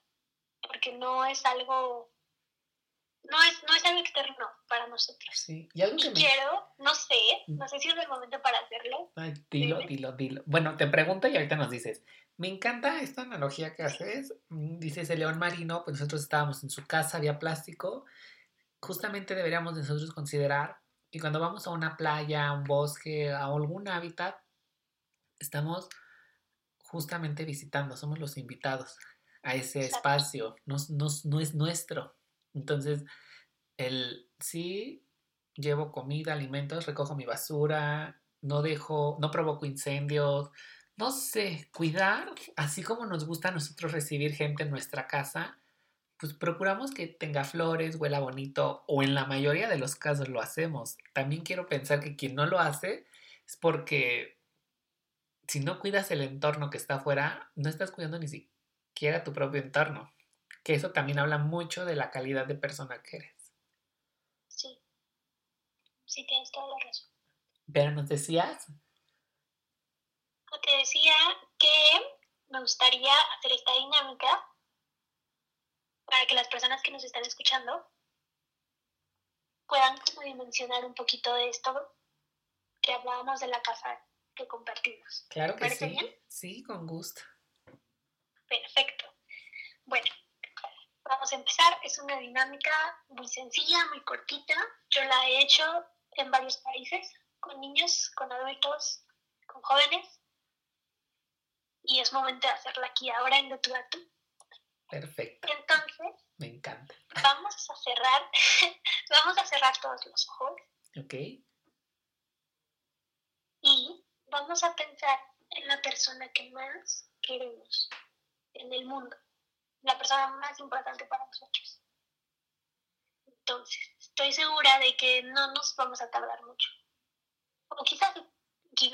porque no es algo no es, no es algo externo para nosotros. Sí, y algo que quiero, no sé, mm. no sé si es el momento para hacerlo. Ay, dilo, dilo, dilo. Bueno, te pregunto y ahorita nos dices. Me encanta esta analogía que haces. Mm, dices el león marino, pues nosotros estábamos en su casa, había plástico. Justamente deberíamos nosotros considerar que cuando vamos a una playa, a un bosque, a algún hábitat, estamos justamente visitando, somos los invitados a ese espacio, no, no es nuestro. Entonces, el sí llevo comida, alimentos, recojo mi basura, no dejo, no provoco incendios, no sé, cuidar, así como nos gusta a nosotros recibir gente en nuestra casa, pues procuramos que tenga flores, huela bonito, o en la mayoría de los casos lo hacemos. También quiero pensar que quien no lo hace es porque si no cuidas el entorno que está afuera, no estás cuidando ni siquiera tu propio entorno que eso también habla mucho de la calidad de persona que eres. Sí, sí tienes toda la razón. Pero nos decías. Te decía que me gustaría hacer esta dinámica para que las personas que nos están escuchando puedan como dimensionar un poquito de esto que hablábamos de la casa que compartimos. Claro que sí. Sí, con gusto. Perfecto. Bueno, Vamos a empezar. Es una dinámica muy sencilla, muy cortita. Yo la he hecho en varios países, con niños, con adultos, con jóvenes. Y es momento de hacerla aquí ahora en De a Perfecto. Entonces. Me encanta. Vamos a cerrar. <laughs> vamos a cerrar todos los ojos. Ok. Y vamos a pensar en la persona que más queremos en el mundo la persona más importante para nosotros. Entonces, estoy segura de que no nos vamos a tardar mucho. O quizás,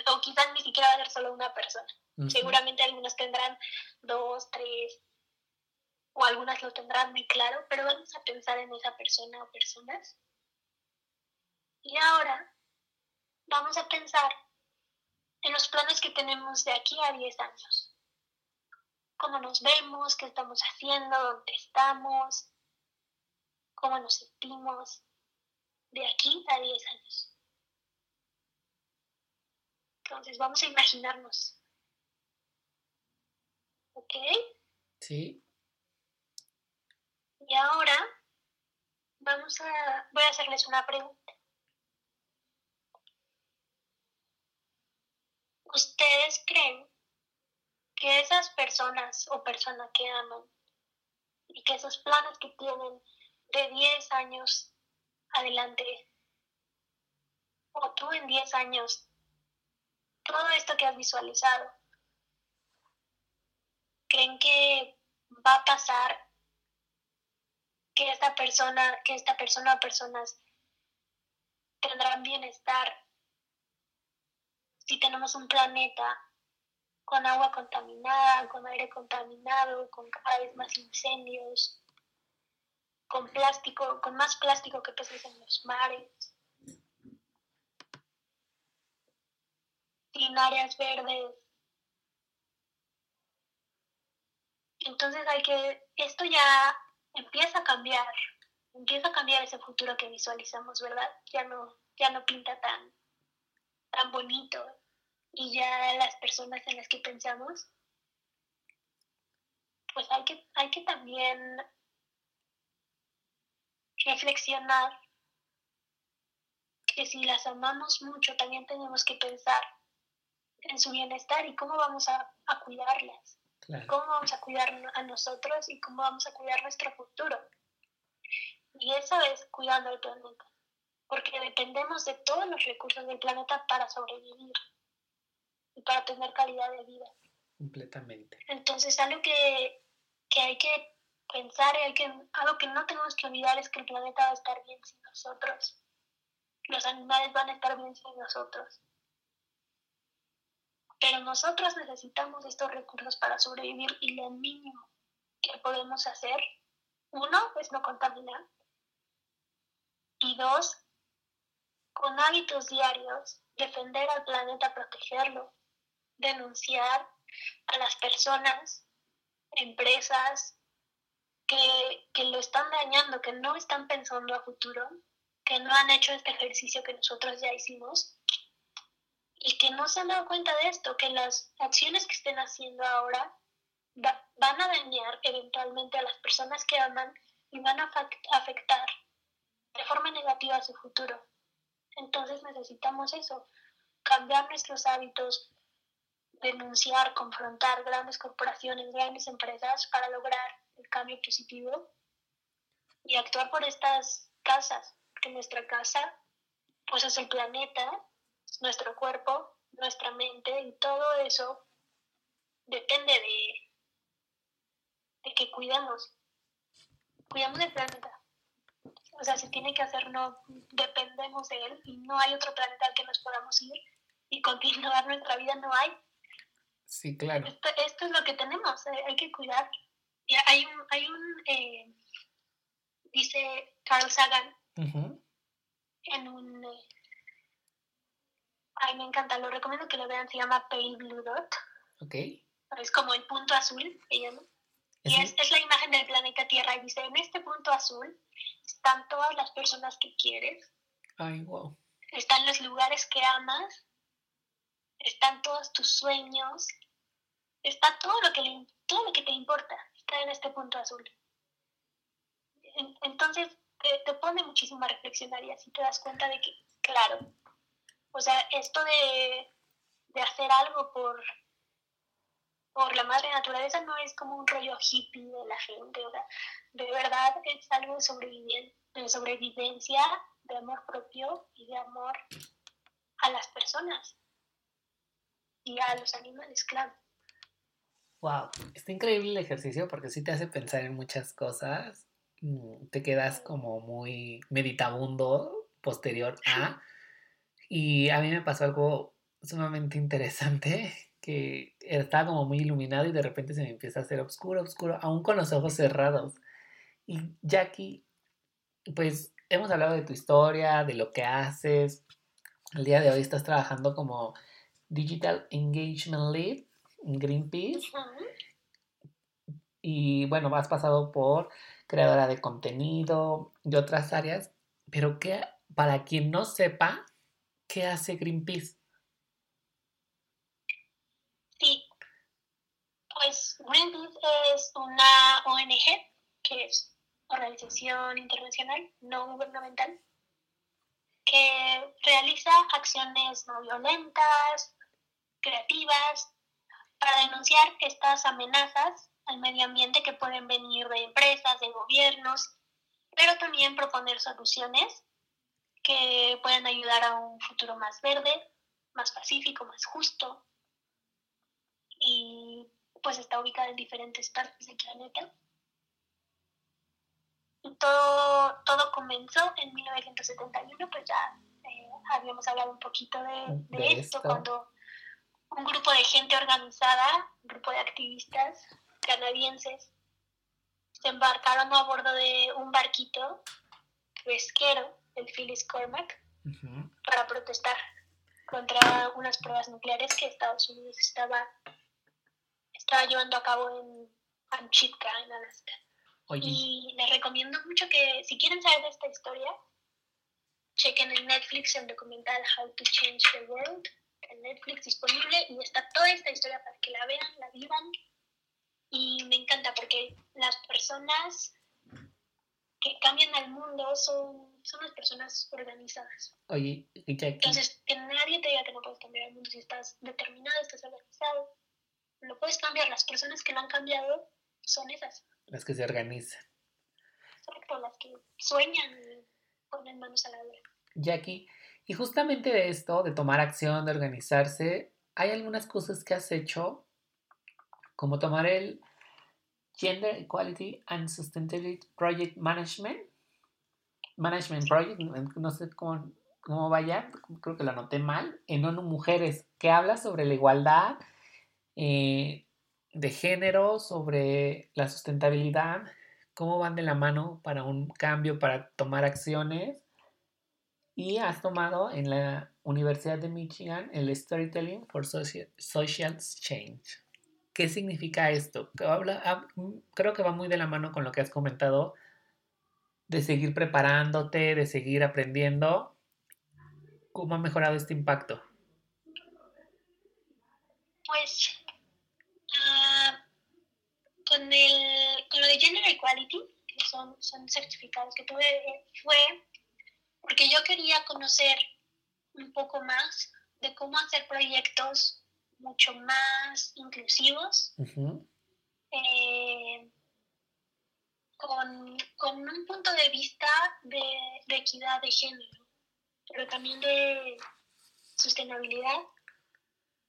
o quizás ni siquiera va a ser solo una persona. Seguramente algunos tendrán dos, tres, o algunas lo tendrán muy claro, pero vamos a pensar en esa persona o personas. Y ahora vamos a pensar en los planes que tenemos de aquí a 10 años cómo nos vemos, qué estamos haciendo, dónde estamos, cómo nos sentimos de aquí a 10 años. Entonces vamos a imaginarnos. ¿Ok? Sí. Y ahora vamos a, voy a hacerles una pregunta. ¿Ustedes creen que esas personas o personas que aman y que esos planes que tienen de 10 años adelante o tú en 10 años, todo esto que has visualizado, ¿creen que va a pasar que esta persona, que esta persona o personas tendrán bienestar si tenemos un planeta con agua contaminada, con aire contaminado, con cada vez más incendios, con plástico, con más plástico que peces en los mares, sin áreas verdes. Entonces hay que, esto ya empieza a cambiar, empieza a cambiar ese futuro que visualizamos, ¿verdad? Ya no, ya no pinta tan, tan bonito, y ya las personas en las que pensamos, pues hay que, hay que también reflexionar que si las amamos mucho, también tenemos que pensar en su bienestar y cómo vamos a, cuidarlas, cómo vamos a cuidar a nosotros y cómo vamos a cuidar nuestro futuro. Y eso es cuidando el planeta, porque dependemos de todos los recursos del planeta para sobrevivir y para tener calidad de vida. Completamente. Entonces, algo que, que hay que pensar y hay que, algo que no tenemos que olvidar es que el planeta va a estar bien sin nosotros. Los animales van a estar bien sin nosotros. Pero nosotros necesitamos estos recursos para sobrevivir y lo mínimo que podemos hacer, uno, es no contaminar. Y dos, con hábitos diarios, defender al planeta, protegerlo, denunciar a las personas, empresas que, que lo están dañando, que no están pensando a futuro, que no han hecho este ejercicio que nosotros ya hicimos y que no se han dado cuenta de esto, que las acciones que estén haciendo ahora van a dañar eventualmente a las personas que aman y van a afectar de forma negativa su futuro. Entonces necesitamos eso, cambiar nuestros hábitos, denunciar, confrontar grandes corporaciones, grandes empresas para lograr el cambio positivo y actuar por estas casas, que nuestra casa pues es el planeta, nuestro cuerpo, nuestra mente y todo eso depende de, de que cuidemos, cuidamos del planeta. O sea, se tiene que hacer, no dependemos de él y no hay otro planeta al que nos podamos ir y continuar nuestra vida, no hay. Sí, claro. Esto, es lo que tenemos, eh, hay que cuidar. Y hay un, hay un eh, dice Carl Sagan, en un... Ay, me encanta, lo recomiendo que lo vean, se llama Pale Blue Dot. Ok. Es como el punto azul, se llama. Y esta es la imagen del planeta Tierra y dice, en este punto azul están todas las personas que quieres. Ay, wow. Están los lugares que amas. Están todos tus sueños. Está todo lo que, le, todo lo que te importa. Está en este punto azul. Entonces, te, pone muchísima reflexionar y así te das cuenta de que, claro, o sea, esto de, de hacer algo por, por la madre naturaleza no es como un rollo hippie de la gente, o sea, de verdad es algo de, de sobrevivencia, de amor propio y de amor a las personas y a los animales, claro. Wow, está increíble el ejercicio porque sí te hace pensar en muchas cosas Mm, te quedas como muy meditabundo posterior a. Y a mí me pasó algo sumamente interesante, <laughs> que estaba como muy iluminado y de repente se me empieza a hacer oscuro, oscuro, aún con los ojos cerrados. Y Jackie, pues hemos hablado de tu historia, de lo que haces. El día de hoy estás trabajando como Digital Engagement Lead en Greenpeace. Y bueno, has pasado por creadora de contenido y otras áreas, pero que para quien no sepa, ¿qué hace Greenpeace? Sí, pues Greenpeace es una ONG, que es organización internacional no gubernamental, que realiza acciones no violentas, creativas, para denunciar estas amenazas al medio ambiente que pueden venir de empresas, de gobiernos, pero también proponer soluciones que pueden ayudar a un futuro más verde, más pacífico, más justo. Y pues está ubicada en diferentes partes del planeta. Y todo, todo comenzó en 1971, pues ya eh, habíamos hablado un poquito de, esto, cuando un grupo de gente organizada, un grupo de activistas, canadienses se embarcaron a bordo de un barquito pesquero, el Phyllis Cormac, para protestar contra unas pruebas nucleares que Estados Unidos estaba, estaba llevando a cabo en Anchitka, en Alaska. Y les recomiendo mucho que, si quieren saber de esta historia, chequen en Netflix el documental How to Change the World, en Netflix disponible, y está toda esta historia para que la vean, la vivan. Y me encanta porque las personas que cambian al mundo son, son las personas organizadas. Oye, Entonces, que nadie te diga que no puedes cambiar el mundo si estás determinado, estás organizado. Lo puedes cambiar. Las personas que lo han cambiado son esas. Las que se organizan. Exacto, las que sueñan y ponen manos a la obra. Jackie, y justamente de esto, de tomar acción, de organizarse, hay algunas cosas que has hecho, como tomar el Gender Equality and Sustainability Project Management, Management Project, no sé cómo, cómo vaya, creo que lo anoté mal, en ONU Mujeres, que habla sobre la igualdad eh, de género, sobre la sustentabilidad, cómo van de la mano para un cambio, para tomar acciones. Y has tomado en la Universidad de Michigan el Storytelling for Social, Change. ¿Qué significa esto? Ah, creo que va muy de la mano con lo que has comentado de seguir preparándote, de seguir aprendiendo. ¿Cómo ha mejorado este impacto? Pues uh, con, el, con lo de Gender Equality, que son, son certificados que tuve, fue porque yo quería conocer un poco más de cómo hacer proyectos mucho más inclusivos, eh, con, con, un punto de vista de, de, equidad de género, pero también de sostenibilidad.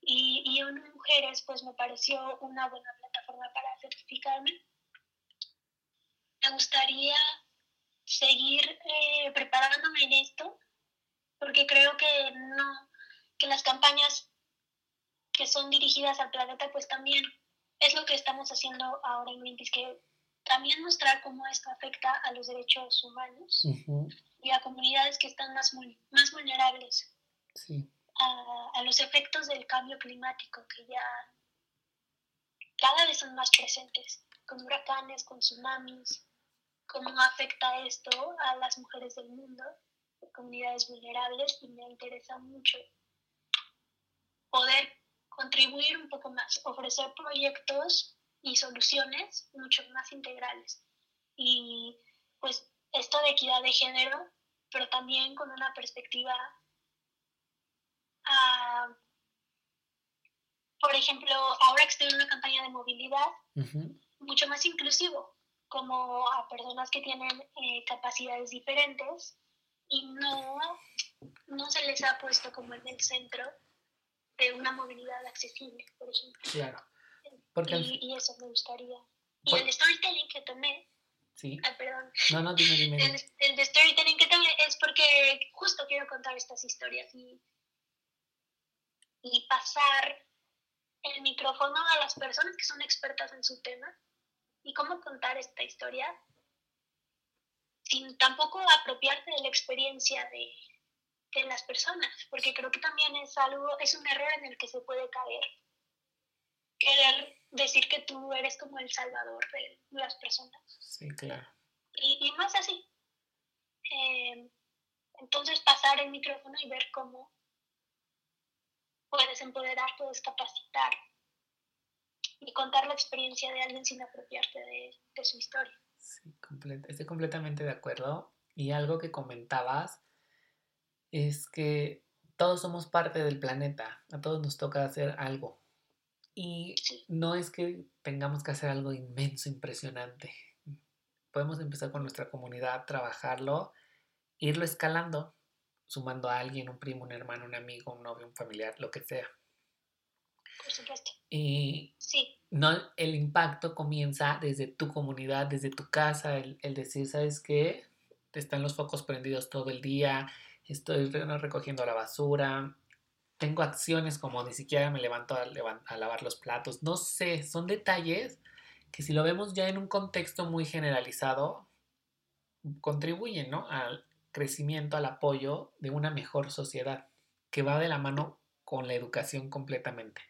Y, y en mujeres, pues me pareció una buena plataforma para certificarme. Me gustaría seguir eh, preparándome en esto, porque creo que no, que las campañas que son dirigidas al planeta, pues también es lo que estamos haciendo ahora en Greenpeace, que también mostrar cómo esto afecta a los derechos humanos y a comunidades que están más, más vulnerables a, a, los efectos del cambio climático, que ya cada vez son más presentes, con huracanes, con tsunamis, cómo afecta esto a las mujeres del mundo, comunidades vulnerables, y me interesa mucho poder contribuir un poco más, ofrecer proyectos y soluciones mucho más integrales. Y pues esto de equidad de género, pero también con una perspectiva, uh, por ejemplo, ahora que estoy en una campaña de movilidad, mucho más inclusivo, como a personas que tienen eh, capacidades diferentes y no, no se les ha puesto como en el centro de una movilidad accesible, por ejemplo. Claro. y, y, eso me gustaría. Y el storytelling que tomé. Sí. Ay, perdón. No, no, dime, dime. El, el storytelling que tomé es porque justo quiero contar estas historias y, y pasar el micrófono a las personas que son expertas en su tema y cómo contar esta historia sin tampoco apropiarte de la experiencia de, de, las personas, porque creo que también es algo, es un error en el que se puede caer. Querer decir que tú eres como el salvador de las personas. Sí, claro. Y, y no es así. Eh, entonces pasar el micrófono y ver cómo puedes empoderar, puedes capacitar, y contar la experiencia de alguien sin apropiarte de, de su historia. Sí, estoy completamente de acuerdo. Y algo que comentabas es que todos somos parte del planeta, a todos nos toca hacer algo. Y no es que tengamos que hacer algo inmenso, impresionante. Podemos empezar con nuestra comunidad, trabajarlo, irlo escalando, sumando a alguien, un primo, un hermano, un amigo, un novio, un familiar, lo que sea. Por supuesto. Y sí. no, el impacto comienza desde tu comunidad, desde tu casa, el, decir, ¿sabes qué? Están los focos prendidos todo el día, estoy recogiendo la basura, tengo acciones como ni siquiera me levanto a, lavar los platos. No sé, son detalles que si lo vemos ya en un contexto muy generalizado, contribuyen ¿no? al crecimiento, al apoyo de una mejor sociedad que va de la mano con la educación completamente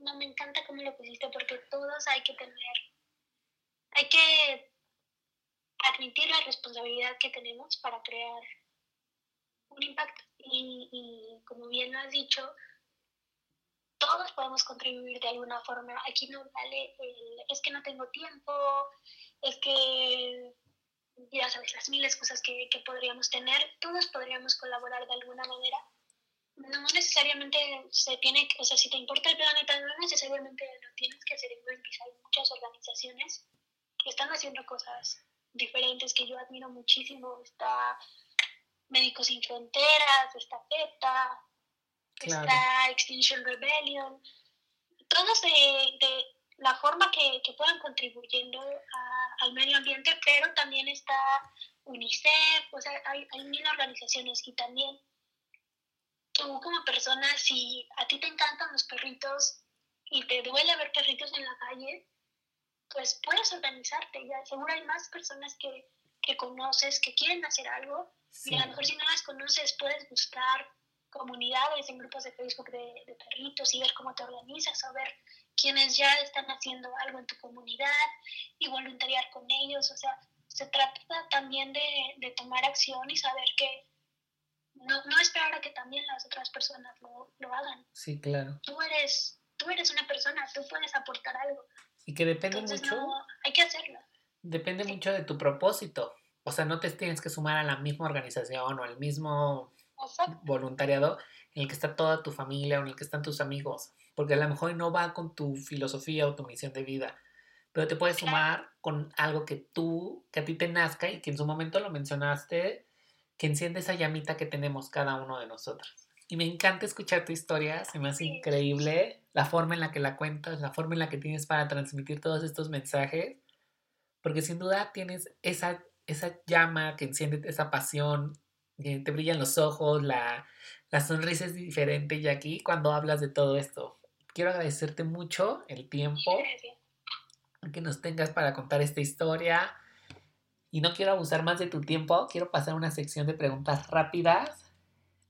no me encanta cómo lo pusiste porque todos hay que tener, hay que admitir la responsabilidad que tenemos para crear un impacto. Y, como bien lo has dicho, todos podemos contribuir de alguna forma. Aquí no vale el, es que no tengo tiempo, es que ya sabes, las miles cosas que, que podríamos tener, todos podríamos colaborar de alguna manera no necesariamente se tiene, o sea, si te importa el planeta, no necesariamente lo tienes que hacer en Greenpeace. Hay muchas organizaciones que están haciendo cosas diferentes que yo admiro muchísimo. Está Médicos Sin Fronteras, está PETA, está Extinction Rebellion, todos de, de la forma que, que puedan contribuyendo al medio ambiente, pero también está UNICEF, o sea, hay, hay mil organizaciones. Y también tú como persona, si a ti te encantan los perritos y te duele ver perritos en la calle, pues puedes organizarte, ya seguro hay más personas que, que conoces que quieren hacer algo y a lo mejor si no las conoces puedes buscar comunidades en grupos de Facebook de, de, perritos y ver cómo te organizas o ver quienes ya están haciendo algo en tu comunidad y voluntariar con ellos. O sea, se trata también de, de tomar acción y saber que no, no esperar a que también las otras personas lo, lo hagan. Sí, claro. Tú eres, tú eres una persona, tú puedes aportar algo. Y que depende mucho. No, hay que hacerlo. Depende sí. mucho de tu propósito. O sea, no te tienes que sumar a la misma organización o al mismo Exacto. voluntariado en el que está toda tu familia o en el que están tus amigos. Porque a lo mejor no va con tu filosofía o tu misión de vida. Pero te puedes sumar con algo que tú, que a ti te nazca y que en su momento lo mencionaste, que enciende esa llamita que tenemos cada uno de nosotros. Y me encanta escuchar tu historia, se me hace sí. increíble la forma en la que la cuentas, la forma en la que tienes para transmitir todos estos mensajes, porque sin duda tienes esa, esa llama que enciende esa pasión, que te brillan los ojos, la, la sonrisa es diferente y aquí cuando hablas de todo esto. Quiero agradecerte mucho el tiempo que nos tengas para contar esta historia. Y no quiero abusar más de tu tiempo, quiero pasar a una sección de preguntas rápidas.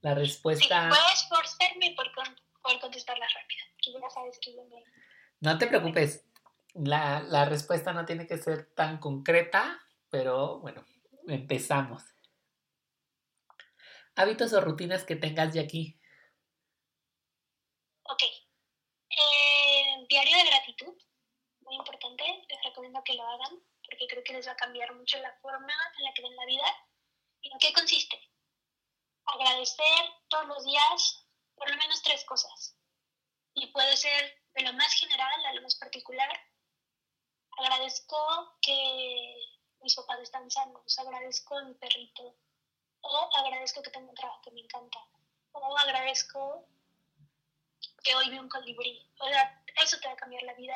La respuesta... Sí, puedes esforzarme por, con, por contestarlas rápido, que ya sabes que yo me... No te preocupes, la, la respuesta no tiene que ser tan concreta, pero bueno, empezamos. Hábitos o rutinas que tengas de aquí. Ok. Eh, diario de gratitud, muy importante, les recomiendo que lo hagan porque creo que les va a cambiar mucho la forma en la que ven la vida. ¿Y en qué consiste? Agradecer todos los días por lo menos tres cosas. Y puede ser de lo más general a lo más particular. Agradezco que mis papás están sanos, agradezco a mi perrito, o agradezco que tengo un trabajo que me encanta, o agradezco que hoy vi un colibrí. O sea, eso te va a cambiar la vida.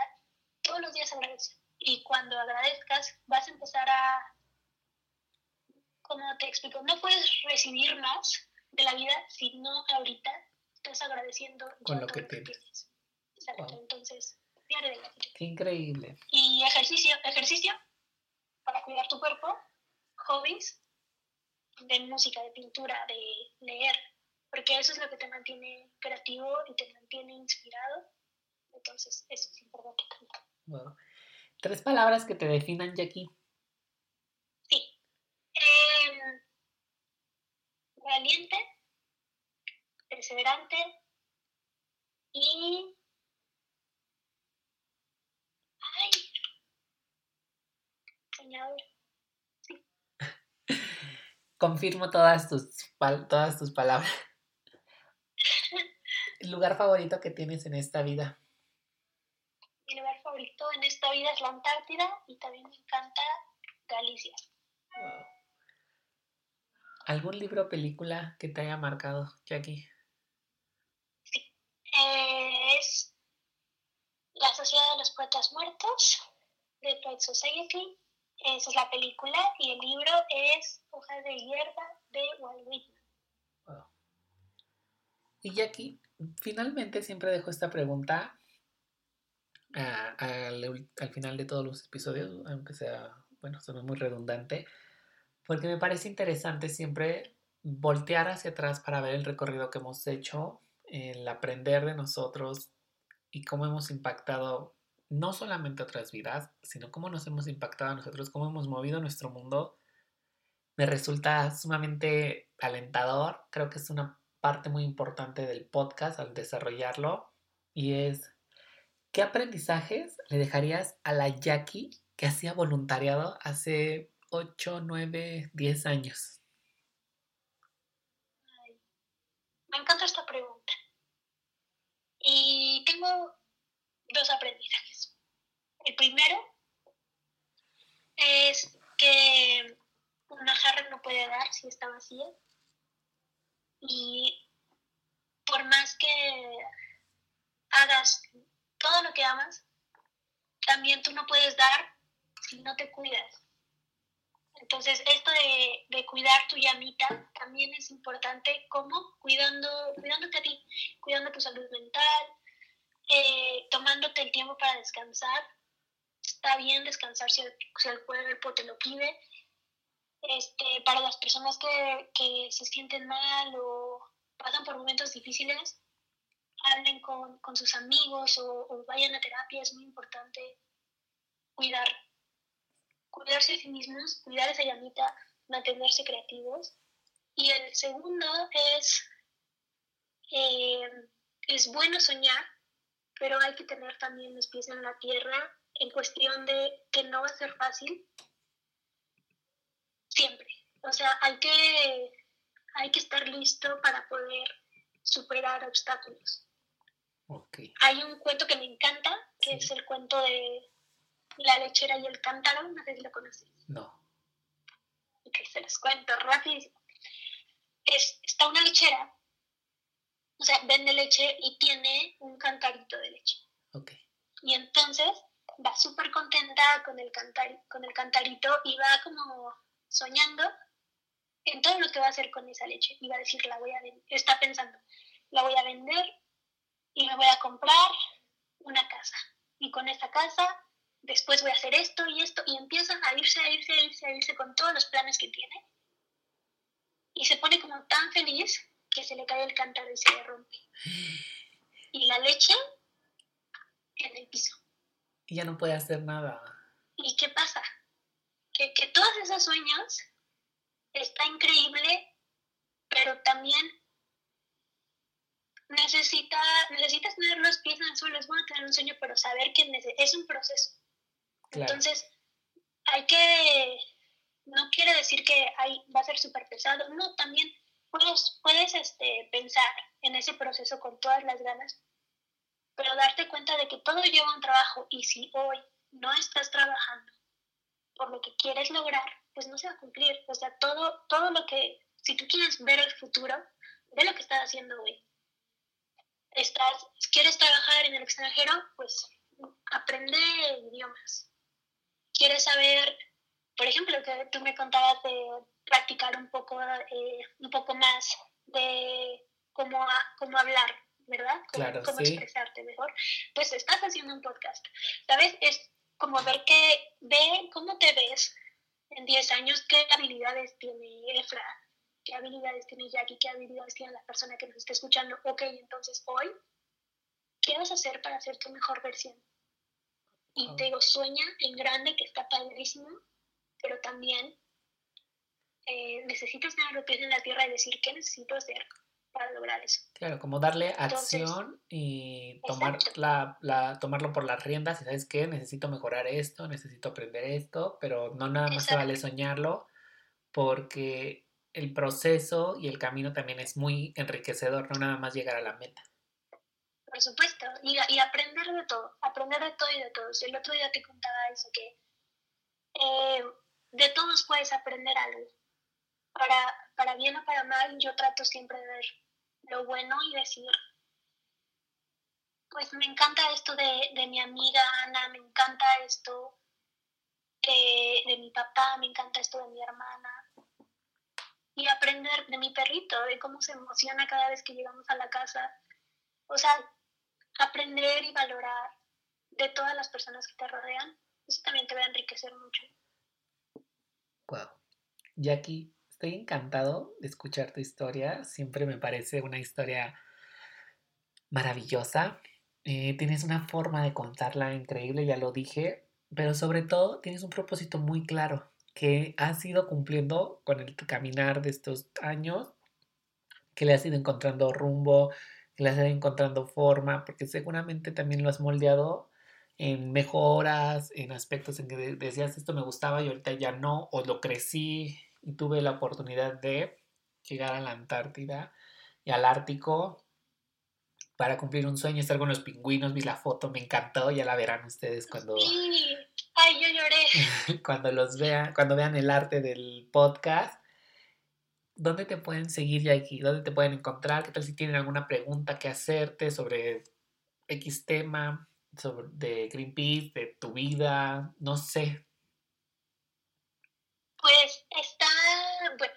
Todos los días agradezco y cuando agradezcas vas a empezar a, como te explico, no puedes recibir más de la vida si no ahorita estás agradeciendo con lo que tienes. tienes. Exacto, wow. entonces, diario de gratitud. Qué increíble. Y ejercicio, ejercicio para cuidar tu cuerpo, hobbies, de música, de pintura, de leer, porque eso es lo que te mantiene creativo y te mantiene inspirado. Entonces, eso es importante. Wow. Tres palabras que te definan, Jackie. Sí. Eh, valiente, perseverante y... ¡Ay! Soñador. Sí. Confirmo todas tus, todas tus palabras. <laughs> ¿El lugar favorito que tienes en esta vida? mi lugar favorito en esta vida es la Antártida y también me encanta Galicia. Wow. ¿Algún libro o película que te haya marcado, Jackie? Sí. Eh, es La Sociedad de los Poetas Muertos, de Poet Society. Esa es la película y el libro es Hojas de Hierba de Walt Whitman. Wow. Y Jackie, finalmente siempre dejo esta pregunta a, a, al, al, final de todos los episodios, aunque sea, bueno, suena muy redundante, porque me parece interesante siempre voltear hacia atrás para ver el recorrido que hemos hecho, el aprender de nosotros y cómo hemos impactado no solamente otras vidas, sino cómo nos hemos impactado a nosotros, cómo hemos movido nuestro mundo. Me resulta sumamente alentador, creo que es una parte muy importante del podcast al desarrollarlo y es ¿Qué aprendizajes le dejarías a la Jackie que hacía voluntariado hace 8, 9, 10 años? Me encanta esta pregunta. Y tengo dos aprendizajes. El primero es que una jarra no puede dar si está vacía. Y por más que hagas todo lo que amas, también tú no puedes dar si no te cuidas. Entonces, esto de, cuidar tu llamita también es importante, como cuidando, cuidándote a ti, cuidando tu salud mental, eh, tomándote el tiempo para descansar. Está bien descansar si el, si el cuerpo te lo pide. Este, para las personas que, que se sienten mal o pasan por momentos difíciles, hablen con, con sus amigos o, o, vayan a terapia, es muy importante cuidar, cuidarse a sí mismos, cuidar esa llamita, mantenerse creativos. Y el segundo es, eh, es bueno soñar, pero hay que tener también los pies en la tierra en cuestión de que no va a ser fácil siempre. O sea, hay que, hay que estar listo para poder superar obstáculos. Hay un cuento que me encanta, que es el cuento de La lechera y el cántaro, no sé si lo conoces. No. Ok, se los cuento rapidísimo. Es, está una lechera, o sea, vende leche y tiene un cantarito de leche. Ok. Y entonces va súper contenta con el, cantar, con el cantarito y va como soñando en todo lo que va a hacer con esa leche. Y va a decir, la voy a está pensando, la voy a vender y me voy a comprar una casa. Y con esta casa después voy a hacer esto y esto. Y empieza a irse, a irse, a irse, a irse con todos los planes que tiene. Y se pone como tan feliz que se le cae el cántaro y se le rompe. Y la leche en el piso. Y ya no puede hacer nada. ¿Y qué pasa? Que, que todos esos sueños está increíble, pero también necesita, necesitas tener los pies en el suelo, es bueno tener un sueño, pero saber que es un proceso. Entonces, hay que, no quiere decir que hay, va a ser súper pesado, no, también puedes, puedes este, pensar en ese proceso con todas las ganas, pero darte cuenta de que todo lleva un trabajo y si hoy no estás trabajando por lo que quieres lograr, pues no se va a cumplir. O sea, todo, todo lo que, si tú quieres ver el futuro, ve lo que estás haciendo hoy estás, quieres trabajar en el extranjero, pues aprende idiomas. Quieres saber, por ejemplo, que tú me contabas de practicar un poco, eh, un poco más de cómo, cómo hablar, ¿verdad? Cómo, cómo expresarte mejor. Pues estás haciendo un podcast, ¿sabes? Es como ver que, ve cómo te ves en 10 años, qué habilidades tiene Efra, qué habilidades tiene Jackie, qué habilidades tiene la persona que nos está escuchando. Ok, entonces hoy, ¿qué vas a hacer para ser tu mejor versión? Y ah. te digo, sueña en grande, que está padrísimo, pero también eh, necesitas tener los pies en la tierra y decir qué necesito hacer para lograr eso. Claro, como darle acción y tomar la, la, tomarlo por las riendas y sabes qué, necesito mejorar esto, necesito aprender esto, pero no nada más se vale soñarlo porque el proceso y el camino también es muy enriquecedor, no nada más llegar a la meta. Por supuesto, y, y aprender de todo, aprender de todo y de todos. El otro día te contaba eso, que eh, de todos puedes aprender algo. Para, para bien o para mal, yo trato siempre de ver lo bueno y decir, pues me encanta esto de, de mi amiga Ana, me encanta esto de, de mi papá, me encanta esto de mi hermana, y aprender de mi perrito, de cómo se emociona cada vez que llegamos a la casa. O sea, aprender y valorar de todas las personas que te rodean, eso también te va a enriquecer mucho. Wow. Jackie, estoy encantado de escuchar tu historia. Siempre me parece una historia maravillosa. Eh, tienes una forma de contarla increíble, ya lo dije, pero sobre todo tienes un propósito muy claro que has ido cumpliendo con el caminar de estos años, que le has ido encontrando rumbo, le has encontrando forma, porque seguramente también lo has moldeado en mejoras, en aspectos en que decías esto me gustaba y ahorita ya no, o lo crecí y tuve la oportunidad de llegar a la Antártida y al Ártico para cumplir un sueño, estar con los pingüinos, vi la foto, me encantó, ya la verán ustedes cuando... Sí, ay, yo lloré. <laughs> cuando los vean, cuando vean el arte del podcast. ¿Dónde te pueden seguir, Jackie? ¿Dónde te pueden encontrar? ¿Qué tal si tienen alguna pregunta que hacerte sobre X tema, sobre de Greenpeace, de tu vida? No sé. Pues está, bueno,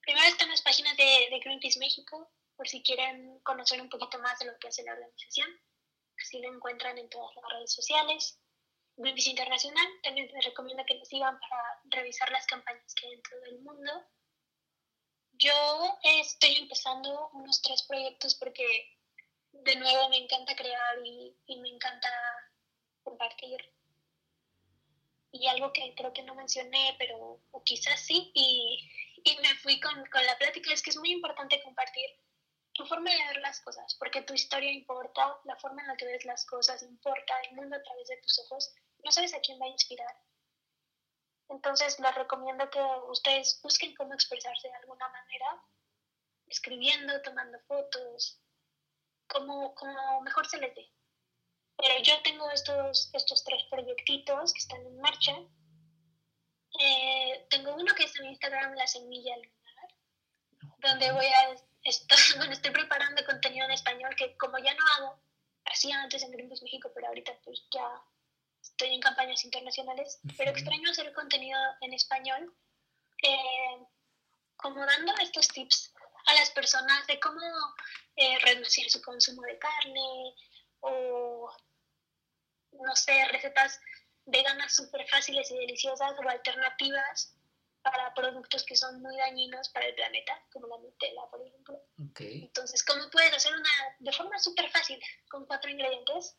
primero están las páginas de, de Greenpeace México, por si quieren conocer un poquito más de lo que hace la organización. Así lo encuentran en todas las redes sociales. Greenpeace Internacional, también les recomiendo que lo sigan para revisar las campañas que hay en todo el mundo. Yo estoy empezando unos tres proyectos porque de nuevo me encanta crear y, me encanta compartir. Y algo que creo que no mencioné, pero o quizás sí, y, y me fui con, con la plática, es que es muy importante compartir tu forma de ver las cosas, porque tu historia importa, la forma en la que ves las cosas importa, el mundo a través de tus ojos, no sabes a quién va a inspirar. Entonces les recomiendo que ustedes busquen cómo expresarse de alguna manera, escribiendo, tomando fotos, como, como mejor se les dé. Pero yo tengo estos, estos tres proyectitos que están en marcha. Eh, tengo uno que es en Instagram, La Semilla Lunar, donde voy a estoy, <laughs> bueno, estoy preparando contenido en español que como ya no hago, hacía antes en Greenpeace México, pero ahorita pues ya estoy en campañas internacionales, pero extraño hacer contenido en español, eh, como dando estos tips a las personas de cómo eh, reducir su consumo de carne o, no sé, recetas veganas súper fáciles y deliciosas o alternativas para productos que son muy dañinos para el planeta, como la Nutella, por ejemplo. Entonces, ¿cómo puedes hacer una de forma súper fácil con cuatro ingredientes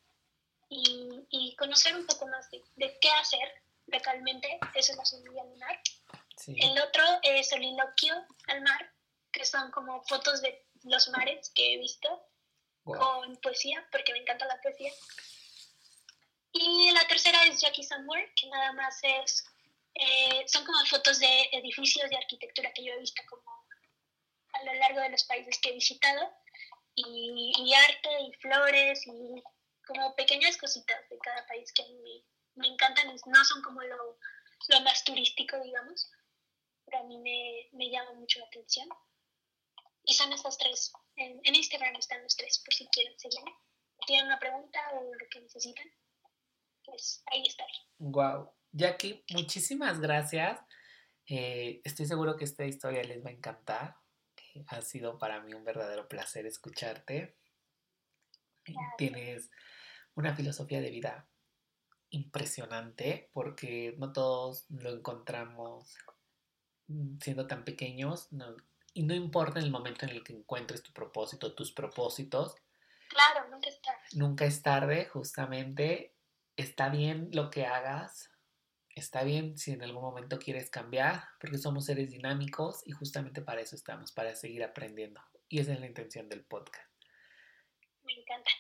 y, y, conocer un poco más de, de, qué hacer localmente? Eso es la semilla lunar. El otro es el inoquio al mar, que son como fotos de los mares que he visto con poesía, porque me encanta la poesía. Y la tercera es Jackie Somewhere, que nada más es eh, son como fotos de edificios de arquitectura que yo he visto como a lo largo de los países que he visitado y, arte y flores y como pequeñas cositas de cada país que a mí me, encantan no son como lo, lo, más turístico digamos pero a mí me, me llama mucho la atención y son estas tres en, en Instagram están los tres por si quieren seguirme tienen una pregunta o lo que necesitan pues ahí estaré wow Jackie, muchísimas gracias. Eh, estoy seguro que esta historia les va a encantar. ha sido para mí un verdadero placer escucharte. Tienes una filosofía de vida impresionante porque no todos lo encontramos siendo tan pequeños y no importa en el momento en el que encuentres tu propósito, tus propósitos. Claro, nunca es tarde. Nunca es tarde, justamente. Está bien lo que hagas, está bien si en algún momento quieres cambiar, porque somos seres dinámicos y justamente para eso estamos, para seguir aprendiendo. Y esa es la intención del podcast. Me encanta.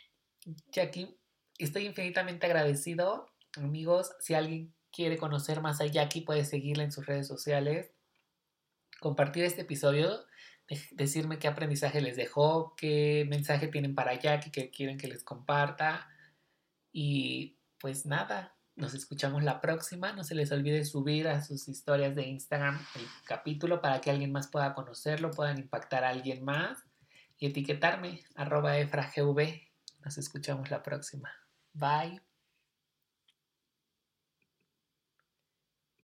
Jackie, estoy infinitamente agradecido. Amigos, si alguien quiere conocer más a Jackie, puede seguirla en sus redes sociales, compartir este episodio, decirme qué aprendizaje les dejó, qué mensaje tienen para Jackie que quieren que les comparta. Y pues nada, nos escuchamos la próxima. No se les olvide subir a sus historias de Instagram el capítulo para que alguien más pueda conocerlo, puedan impactar a alguien más y etiquetarme, arroba efragv. Nos escuchamos la próxima. Bye.